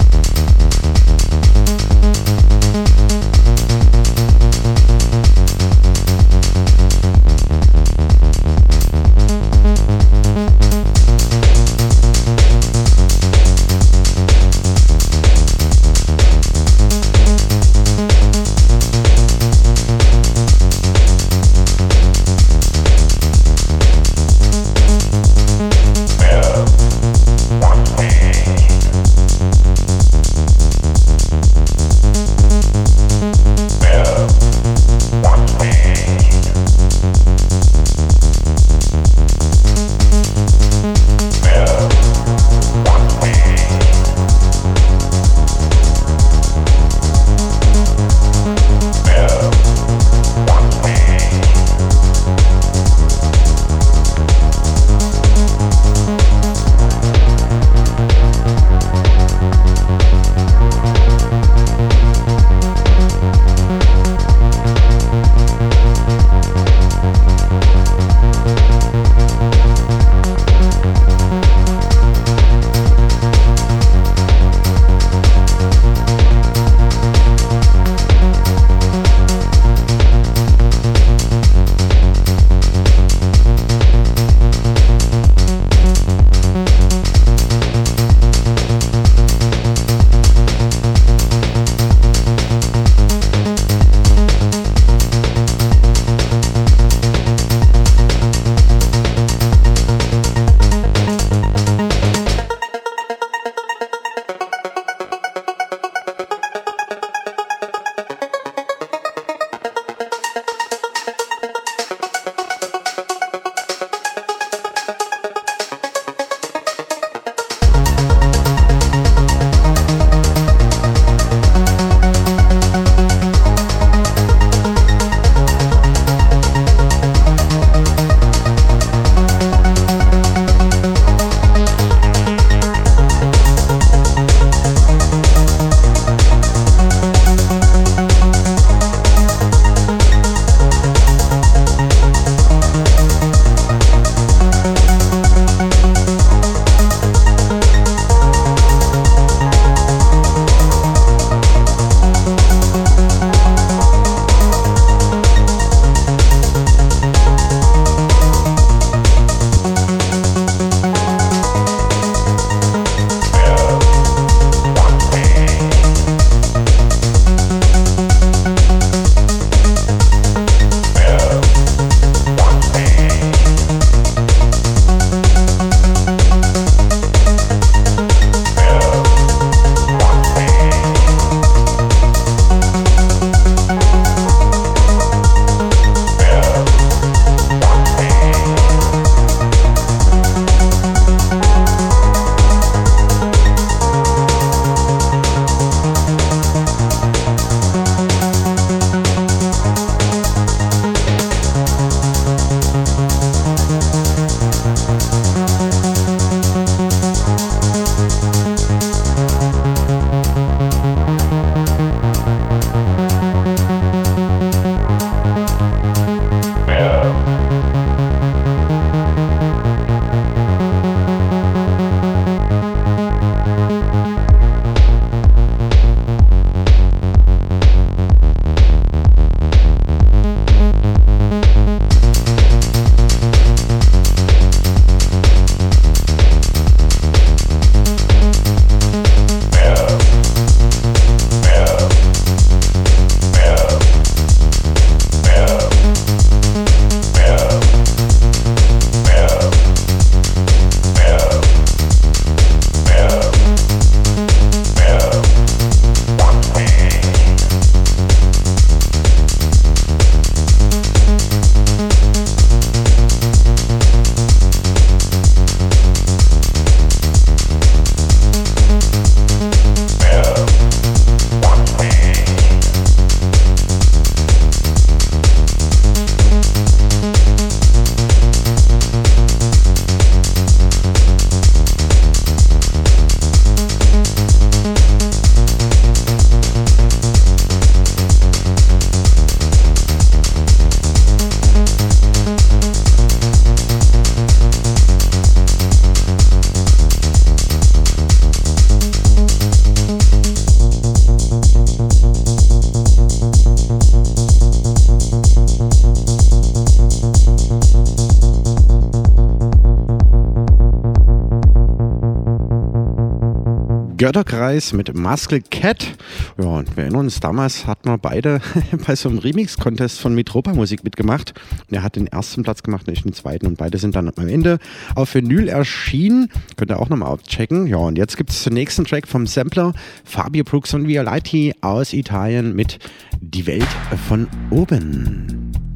Götterkreis mit Muscle Cat. Ja, und wir erinnern uns, damals hatten wir beide bei so einem Remix-Contest von Mitropa Musik mitgemacht. Und er hat den ersten Platz gemacht und ich den zweiten. Und beide sind dann am Ende auf Vinyl erschienen. Könnt ihr auch nochmal abchecken. Ja, und jetzt gibt es den nächsten Track vom Sampler Fabio Brooks und Violati aus Italien mit Die Welt von oben.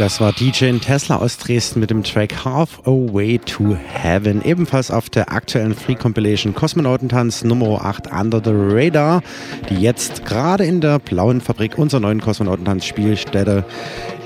Das war DJ Tesla aus Dresden mit dem Track Half Away to Heaven. Ebenfalls auf der aktuellen Free Compilation Kosmonautentanz Nummer 8 Under the Radar, die jetzt gerade in der Blauen Fabrik unserer neuen Kosmonautentanz Spielstätte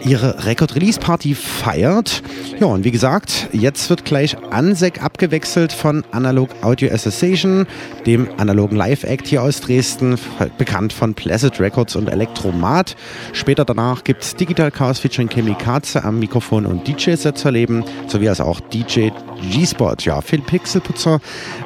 ihre Record-Release-Party feiert. Ja, und wie gesagt, jetzt wird gleich Ansek abgewechselt von Analog Audio Association, dem analogen Live-Act hier aus Dresden, bekannt von Placid Records und Elektromat. Später danach gibt es Digital Chaos featuring Chemikaze am Mikrofon und DJ-Set zu erleben, sowie als auch DJ G-Spot. Ja, Phil Pixelputzer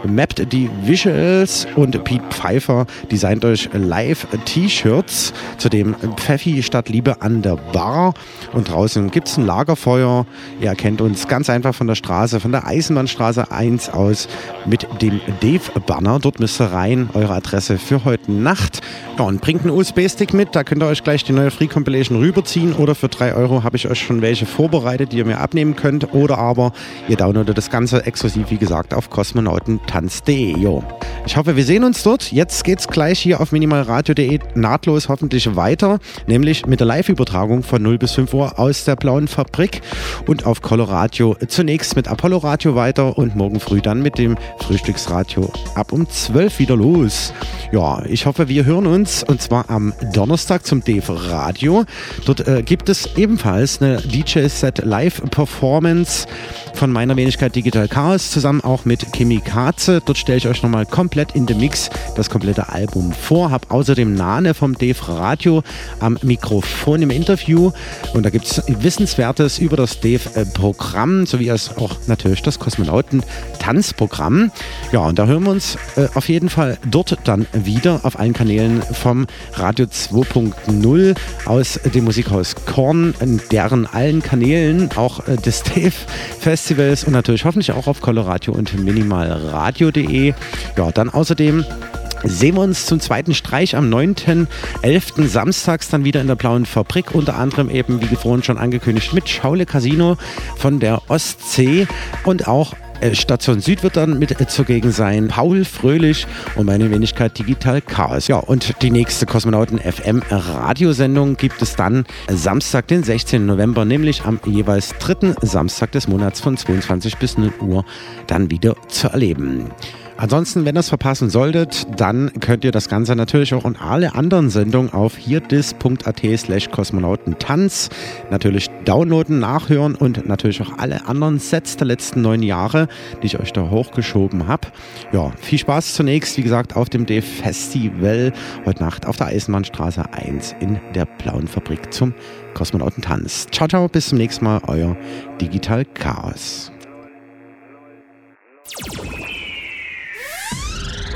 mappt die Visuals und Pete Pfeiffer designt euch Live-T-Shirts. Zudem Pfeffi statt Liebe an der Bar. Und draußen gibt es ein Lagerfeuer. Ihr erkennt uns ganz einfach von der Straße, von der Eisenbahnstraße 1 aus mit dem Dave-Banner. Dort müsst ihr rein, eure Adresse für heute Nacht. Ja, und bringt einen USB-Stick mit, da könnt ihr euch gleich die neue Free Compilation rüberziehen. Oder für 3 Euro habe ich euch schon welche vorbereitet, die ihr mir abnehmen könnt. Oder aber ihr downloadet das Ganze exklusiv, wie gesagt, auf kosmonautentanz.de. Ich hoffe, wir sehen uns dort. Jetzt geht's gleich hier auf minimalradio.de nahtlos hoffentlich weiter, nämlich mit der Live-Übertragung von 0 bis 5 Uhr aus der Blauen Fabrik und auf Coloradio zunächst mit Apollo Radio weiter und morgen früh dann mit dem Frühstücksradio ab um 12 wieder los. Ja, ich hoffe, wir hören uns und zwar am Donnerstag zum Dave Radio. Dort äh, gibt es ebenfalls eine DJ-Set Live-Performance von meiner Wenigkeit Digital Chaos zusammen auch mit Chemikaze. Dort stelle ich euch nochmal komplett in dem Mix das komplette Album vor. Hab außerdem Nane vom Dave Radio am Mikrofon im Interview und da gibt es Wissenswertes über das Dave-Programm sowie als auch natürlich das Kosmonauten-Tanzprogramm. Ja, und da hören wir uns äh, auf jeden Fall dort dann wieder auf allen Kanälen vom Radio 2.0 aus dem Musikhaus Korn, in deren allen Kanälen auch äh, des Dave-Festivals und natürlich hoffentlich auch auf Coloradio und minimalradio.de. Ja, dann außerdem sehen wir uns zum zweiten Streich am 9.11. samstags dann wieder in der Blauen Fabrik, unter anderem eben, wie vorhin schon angekündigt, mit Schaule Casino von der Ostsee und auch äh, Station Süd wird dann mit zugegen sein. Paul Fröhlich und meine Wenigkeit Digital Chaos. Ja, und die nächste Kosmonauten FM Radiosendung gibt es dann Samstag, den 16. November, nämlich am jeweils dritten Samstag des Monats von 22 bis 0 Uhr dann wieder zu erleben. Ansonsten, wenn ihr es verpassen solltet, dann könnt ihr das Ganze natürlich auch in alle anderen Sendungen auf hierdis.at slash kosmonautentanz natürlich downloaden, nachhören und natürlich auch alle anderen Sets der letzten neun Jahre, die ich euch da hochgeschoben habe. Ja, viel Spaß zunächst, wie gesagt, auf dem D-Festival heute Nacht auf der Eisenbahnstraße 1 in der Blauen Fabrik zum Kosmonautentanz. Ciao, ciao, bis zum nächsten Mal, euer Digital Chaos.